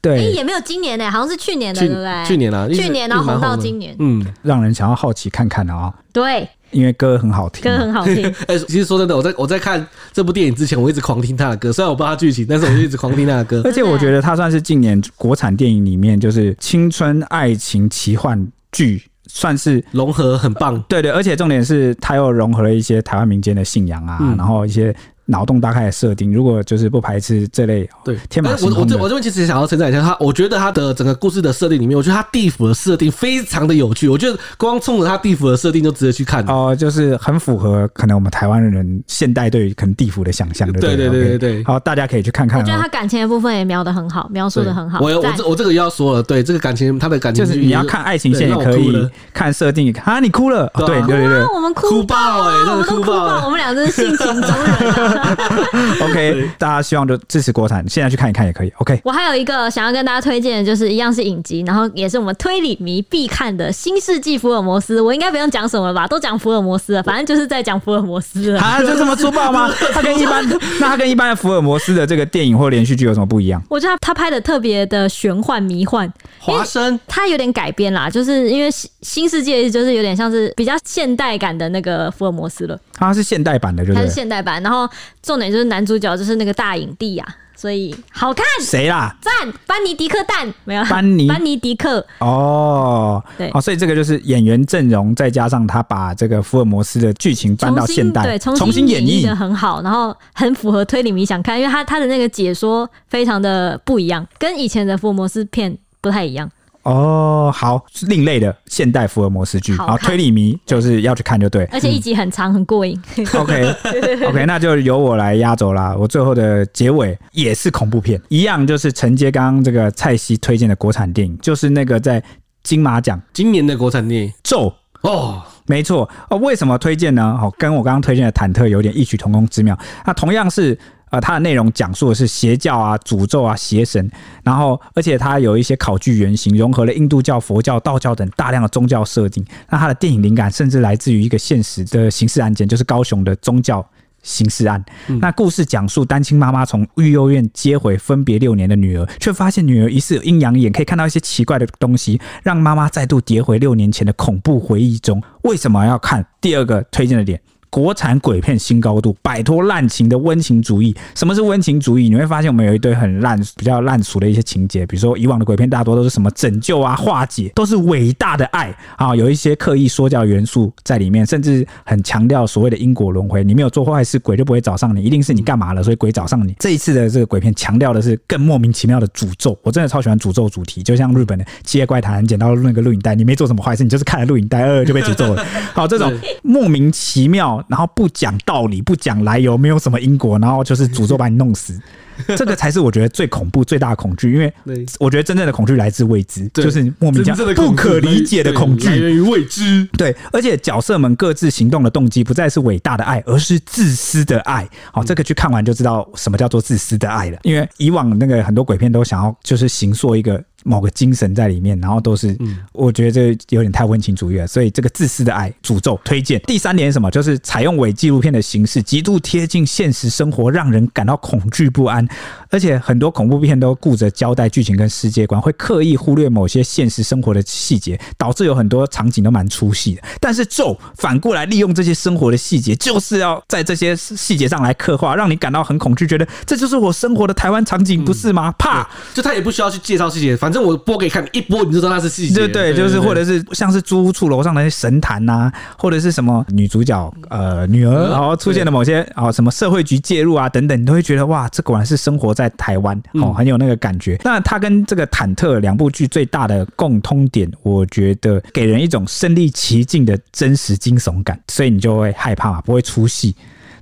对，哎，也没有今年呢，好像是去年的，对不对？去年啊，去年然后红到今年，嗯，让人想要好奇看看啊。对。因为歌很好听，歌很好听。哎，其实说真的，我在我在看这部电影之前，我一直狂听他的歌。虽然我不知道他剧情，但是我就一直狂听他的歌。而且我觉得他算是近年国产电影里面，就是青春爱情奇幻剧，算是融合很棒。对对，而且重点是他又融合了一些台湾民间的信仰啊，嗯、然后一些。脑洞大开的设定，如果就是不排斥这类对天马行空，我我这我这边其实想要称赞一下他，我觉得他的整个故事的设定里面，我觉得他地府的设定非常的有趣。我觉得光冲着他地府的设定就值得去看哦，就是很符合可能我们台湾人现代对于可能地府的想象的。对对对对对，好，大家可以去看看。我觉得他感情的部分也描的很好，描述的很好。我我这我这个要说了，对这个感情，他的感情就是你要看爱情线也可以，看设定啊，你哭了，对对对对，我们哭爆哎，真的哭爆，我们俩真是性情中人。OK，大家希望就支持国产，现在去看一看也可以。OK，我还有一个想要跟大家推荐的，就是一样是影集，然后也是我们推理迷必看的《新世纪福尔摩斯》。我应该不用讲什么了吧？都讲福尔摩斯了，反正就是在讲福尔摩斯了。啊，就这么粗暴吗？他跟一般，那他跟一般的福尔摩斯的这个电影或连续剧有什么不一样？我觉得他他拍的特别的玄幻迷幻，华生他有点改编啦，就是因为新新世界就是有点像是比较现代感的那个福尔摩斯了。他是现代版的，就是他是现代版，然后重点就是男。男主角就是那个大影帝呀，所以好看。谁啦？赞，班尼迪克蛋没有？班尼班尼迪克哦，对哦，所以这个就是演员阵容，再加上他把这个福尔摩斯的剧情搬到现代，对，重新演绎的很好，然后很符合推理迷想看，因为他他的那个解说非常的不一样，跟以前的福尔摩斯片不太一样。哦，好，另类的现代福尔摩斯剧，好，推理迷就是要去看就对，而且一集很长，很过瘾。OK，OK，那就由我来压轴啦。我最后的结尾也是恐怖片，一样就是承接刚刚这个蔡西推荐的国产电影，就是那个在金马奖今年的国产电影《咒》哦。没错哦。为什么推荐呢？哦，跟我刚刚推荐的忐忑有点异曲同工之妙。那同样是。呃，它的内容讲述的是邪教啊、诅咒啊、邪神，然后而且它有一些考据原型，融合了印度教、佛教、道教等大量的宗教设定。那它的电影灵感甚至来自于一个现实的刑事案件，就是高雄的宗教刑事案。嗯、那故事讲述单亲妈妈从育幼院接回分别六年的女儿，却发现女儿疑似有阴阳眼，可以看到一些奇怪的东西，让妈妈再度跌回六年前的恐怖回忆中。为什么要看？第二个推荐的点。国产鬼片新高度，摆脱滥情的温情主义。什么是温情主义？你会发现我们有一堆很烂、比较烂俗的一些情节，比如说以往的鬼片大多都是什么拯救啊、化解，都是伟大的爱啊，有一些刻意说教元素在里面，甚至很强调所谓的因果轮回。你没有做坏事，鬼就不会找上你，一定是你干嘛了，所以鬼找上你。这一次的这个鬼片强调的是更莫名其妙的诅咒，我真的超喜欢诅咒主题，就像日本的《七夜怪谈》，捡到那个录影带，你没做什么坏事，你就是看了录影带，呃，就被诅咒了。好，这种 莫名其妙，然后不讲。道理不讲来由，没有什么因果，然后就是诅咒把你弄死，这个才是我觉得最恐怖、最大的恐惧。因为我觉得真正的恐惧来自未知，就是莫名其妙、不可理解的恐惧，来源于未知。对，而且角色们各自行动的动机不再是伟大的爱，而是自私的爱。好，这个去看完就知道什么叫做自私的爱了。因为以往那个很多鬼片都想要就是行塑一个。某个精神在里面，然后都是，我觉得这有点太温情主义了，所以这个自私的爱诅咒推荐。第三点是什么？就是采用伪纪录片的形式，极度贴近现实生活，让人感到恐惧不安。而且很多恐怖片都顾着交代剧情跟世界观，会刻意忽略某些现实生活的细节，导致有很多场景都蛮出戏的。但是咒反过来利用这些生活的细节，就是要在这些细节上来刻画，让你感到很恐惧，觉得这就是我生活的台湾场景，不是吗？怕，就他也不需要去介绍细节，反反正我播给你看，一播你就知道那是细节。对对，就是或者是像是租屋处楼上的那些神坛呐、啊，或者是什么女主角呃女儿，然后出现了某些啊什么社会局介入啊等等，你都会觉得哇，这果然是生活在台湾哦，很有那个感觉。那它跟这个忐忑两部剧最大的共通点，我觉得给人一种身临其境的真实惊悚感，所以你就会害怕嘛，不会出戏。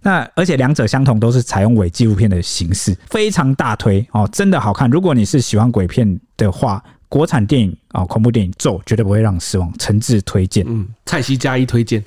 那而且两者相同，都是采用伪纪录片的形式，非常大推哦，真的好看。如果你是喜欢鬼片的话。国产电影啊、哦，恐怖电影《咒》绝对不会让你失望，诚挚推荐。嗯，蔡西加一推荐，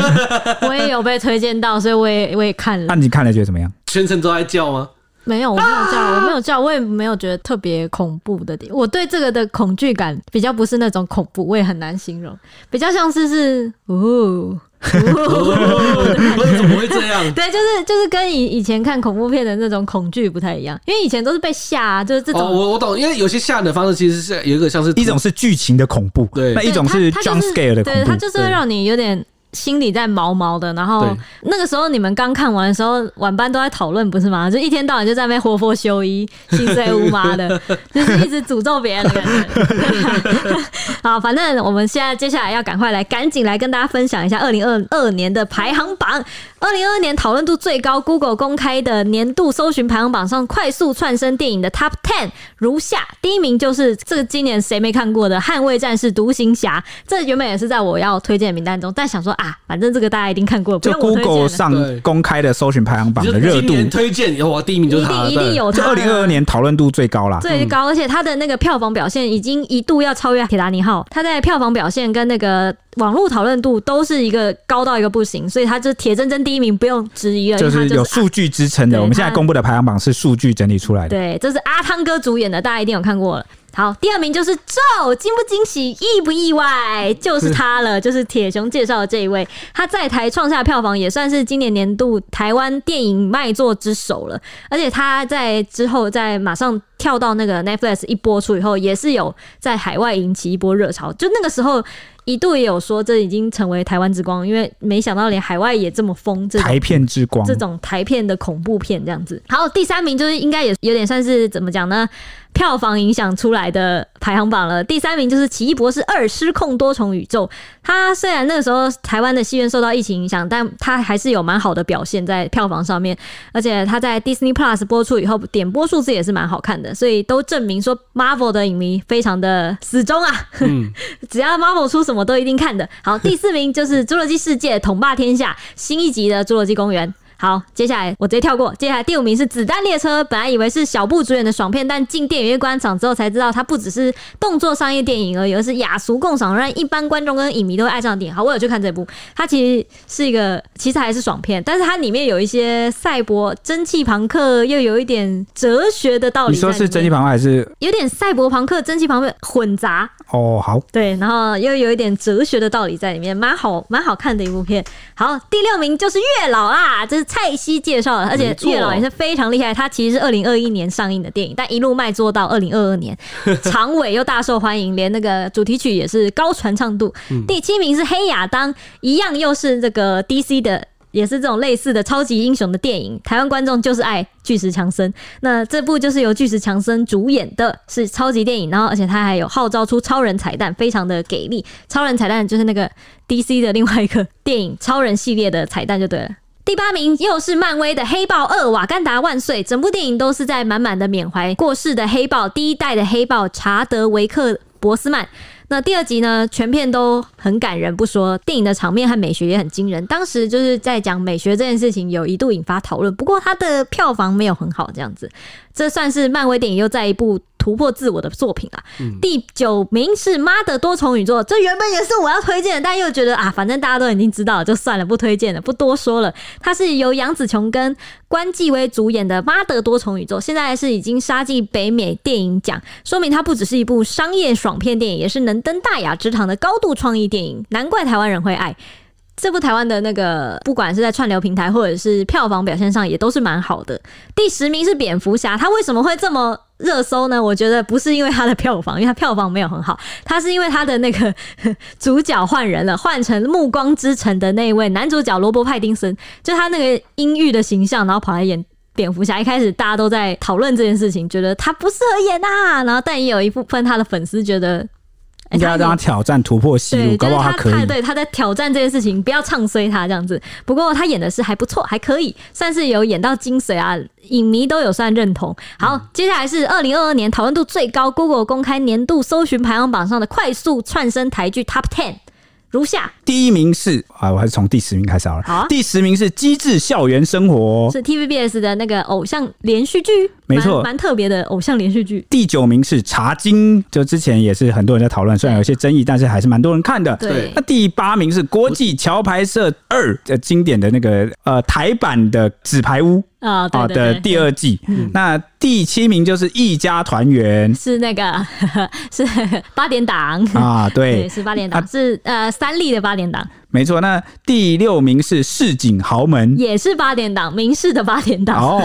我也有被推荐到，所以我也我也看了。那、啊、你看了觉得怎么样？全程都在叫吗？没有，我没有叫，啊、我没有叫，我也没有觉得特别恐怖的点。我对这个的恐惧感比较不是那种恐怖，我也很难形容，比较像是是哦。怎么会这样？对，就是就是跟以以前看恐怖片的那种恐惧不太一样，因为以前都是被吓、啊，就是这种。哦，我我懂，因为有些吓的方式其实是有一个像是一种是剧情的恐怖，对，那一种是 jump scare 的恐怖，对，它就是会让你有点。心里在毛毛的，然后那个时候你们刚看完的时候，晚班都在讨论，不是吗？就一天到晚就在那边活佛修一，心碎乌妈的，就是一直诅咒别人的感觉。好，反正我们现在接下来要赶快来，赶紧来跟大家分享一下二零二二年的排行榜。二零二二年讨论度最高，Google 公开的年度搜寻排行榜上快速窜升电影的 Top Ten 如下：第一名就是这个今年谁没看过的《捍卫战士独行侠》，这原本也是在我要推荐名单中，但想说啊，反正这个大家一定看过。就 Google 上公开的搜寻排行榜的热度，推荐有我第一名就是他，一定一定有他。二零二二年讨论度最高啦，最高，而且他的那个票房表现已经一度要超越《铁达尼号》，他在票房表现跟那个。网络讨论度都是一个高到一个不行，所以他就铁铮铮第一名，不用质疑了。就是有数据支撑的，我们现在公布的排行榜是数据整理出来的。对，这是阿汤哥主演的，大家一定有看过了。好，第二名就是咒，惊不惊喜，意不意外，就是他了，就是铁熊介绍的这一位，他在台创下票房也算是今年年度台湾电影卖座之首了，而且他在之后在马上跳到那个 Netflix 一播出以后，也是有在海外引起一波热潮，就那个时候一度也有说这已经成为台湾之光，因为没想到连海外也这么疯，这台片之光，这种台片的恐怖片这样子。好，第三名就是应该也有点算是怎么讲呢？票房影响出来的排行榜了，第三名就是《奇异博士二：失控多重宇宙》。它虽然那个时候台湾的戏院受到疫情影响，但它还是有蛮好的表现在票房上面。而且它在 Disney Plus 播出以后，点播数字也是蛮好看的，所以都证明说 Marvel 的影迷非常的死忠啊。嗯、只要 Marvel 出什么都一定看的。好，第四名就是《侏罗纪世界》统霸天下新一集的《侏罗纪公园》。好，接下来我直接跳过。接下来第五名是《子弹列车》，本来以为是小布主演的爽片，但进电影院观赏之后才知道，它不只是动作商业电影而已，而是雅俗共赏，让一般观众跟影迷都会爱上电影。好，我有去看这部，它其实是一个，其实还是爽片，但是它里面有一些赛博、蒸汽朋克，又有一点哲学的道理。你说是蒸汽朋克还是有点赛博朋克、蒸汽朋克混杂？哦，好，对，然后又有一点哲学的道理在里面，蛮好，蛮好看的一部片。好，第六名就是《月老》啦，这是。蔡西介绍了，而且月老也是非常厉害。他其实是二零二一年上映的电影，但一路卖座到二零二二年，长尾又大受欢迎，连那个主题曲也是高传唱度。第七名是《黑亚当》，一样又是这个 DC 的，也是这种类似的超级英雄的电影。台湾观众就是爱巨石强森，那这部就是由巨石强森主演的，是超级电影。然后，而且他还有号召出超人彩蛋，非常的给力。超人彩蛋就是那个 DC 的另外一个电影超人系列的彩蛋就对了。第八名又是漫威的《黑豹二》，瓦干达万岁！整部电影都是在满满的缅怀过世的黑豹，第一代的黑豹查德维克·博斯曼。那第二集呢，全片都很感人不说，电影的场面和美学也很惊人。当时就是在讲美学这件事情，有一度引发讨论。不过它的票房没有很好，这样子，这算是漫威电影又再一部突破自我的作品啊。嗯、第九名是《妈的多重宇宙》，这原本也是我要推荐的，但又觉得啊，反正大家都已经知道了，就算了，不推荐了，不多说了。它是由杨紫琼跟关继威主演的《妈的多重宇宙》，现在是已经杀进北美电影奖，说明它不只是一部商业爽片电影，也是能登大雅之堂的高度创意电影，难怪台湾人会爱这部。台湾的那个，不管是在串流平台或者是票房表现上，也都是蛮好的。第十名是蝙蝠侠，他为什么会这么热搜呢？我觉得不是因为他的票房，因为他票房没有很好，他是因为他的那个 主角换人了，换成《暮光之城》的那一位男主角罗伯·派丁森，就他那个阴郁的形象，然后跑来演。蝙蝠侠一开始大家都在讨论这件事情，觉得他不适合演啊，然后但也有一部分他的粉丝觉得应该要让他挑战突破戏路，搞不好他可以。对，他在挑战这件事情，不要唱衰他这样子。不过他演的是还不错，还可以，算是有演到精髓啊，影迷都有算认同。好，接下来是二零二二年讨论度最高，Google 公开年度搜寻排行榜上的快速窜升台剧 Top Ten。如下，第一名是啊，我还是从第十名开始好了。好啊，第十名是《机智校园生活》，是 TVBS 的那个偶像连续剧，没错，蛮特别的偶像连续剧。第九名是《茶经》，就之前也是很多人在讨论，虽然有些争议，但是还是蛮多人看的。对，那第八名是《国际桥牌社二》的经典的那个呃台版的《纸牌屋》。啊，好的，第二季。那第七名就是《一家团圆》，是那个 是八点档啊，对，是八点档，是呃三立的八点档。没错，那第六名是市井豪门，也是八点档，明视的八点档。哦，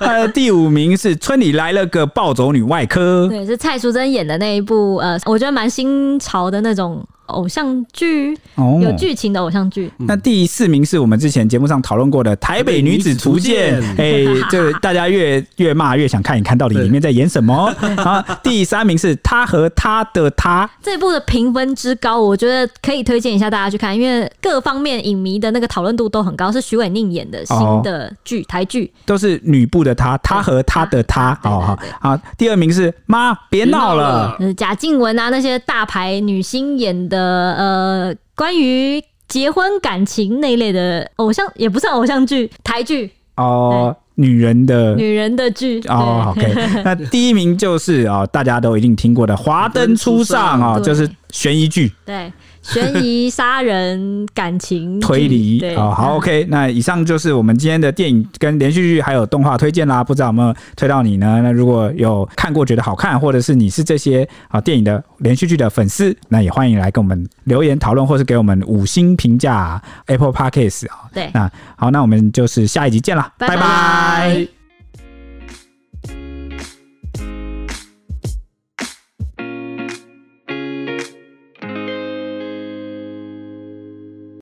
呃，第五名是村里来了个暴走女外科，对，是蔡淑珍演的那一部，呃，我觉得蛮新潮的那种偶像剧，哦，有剧情的偶像剧。那第四名是我们之前节目上讨论过的《台北女子图鉴》，哎，这大家越越骂越想看一看到底里面在演什么。然 后第三名是他和他的他，这部的评分之高，我觉得可以推荐一下大家去看，因为。各方面影迷的那个讨论度都很高，是徐伟宁演的新的剧，哦、台剧。都是女部的她，她和她的她，好好好。第二名是妈，别闹了，是贾静雯啊那些大牌女星演的，呃，关于结婚感情那一类的偶像，也不算偶像剧，台剧。哦，女人的。女人的剧哦。OK，那第一名就是啊、哦，大家都一定听过的《华灯初上》啊，就是悬疑剧，对。悬疑、杀人、感情、推理，哦，好，OK。那以上就是我们今天的电影跟连续剧还有动画推荐啦，不知道有没有推到你呢？那如果有看过觉得好看，或者是你是这些啊电影的连续剧的粉丝，那也欢迎来跟我们留言讨论，或是给我们五星评价，Apple Podcast 啊。对，那好，那我们就是下一集见了，拜拜。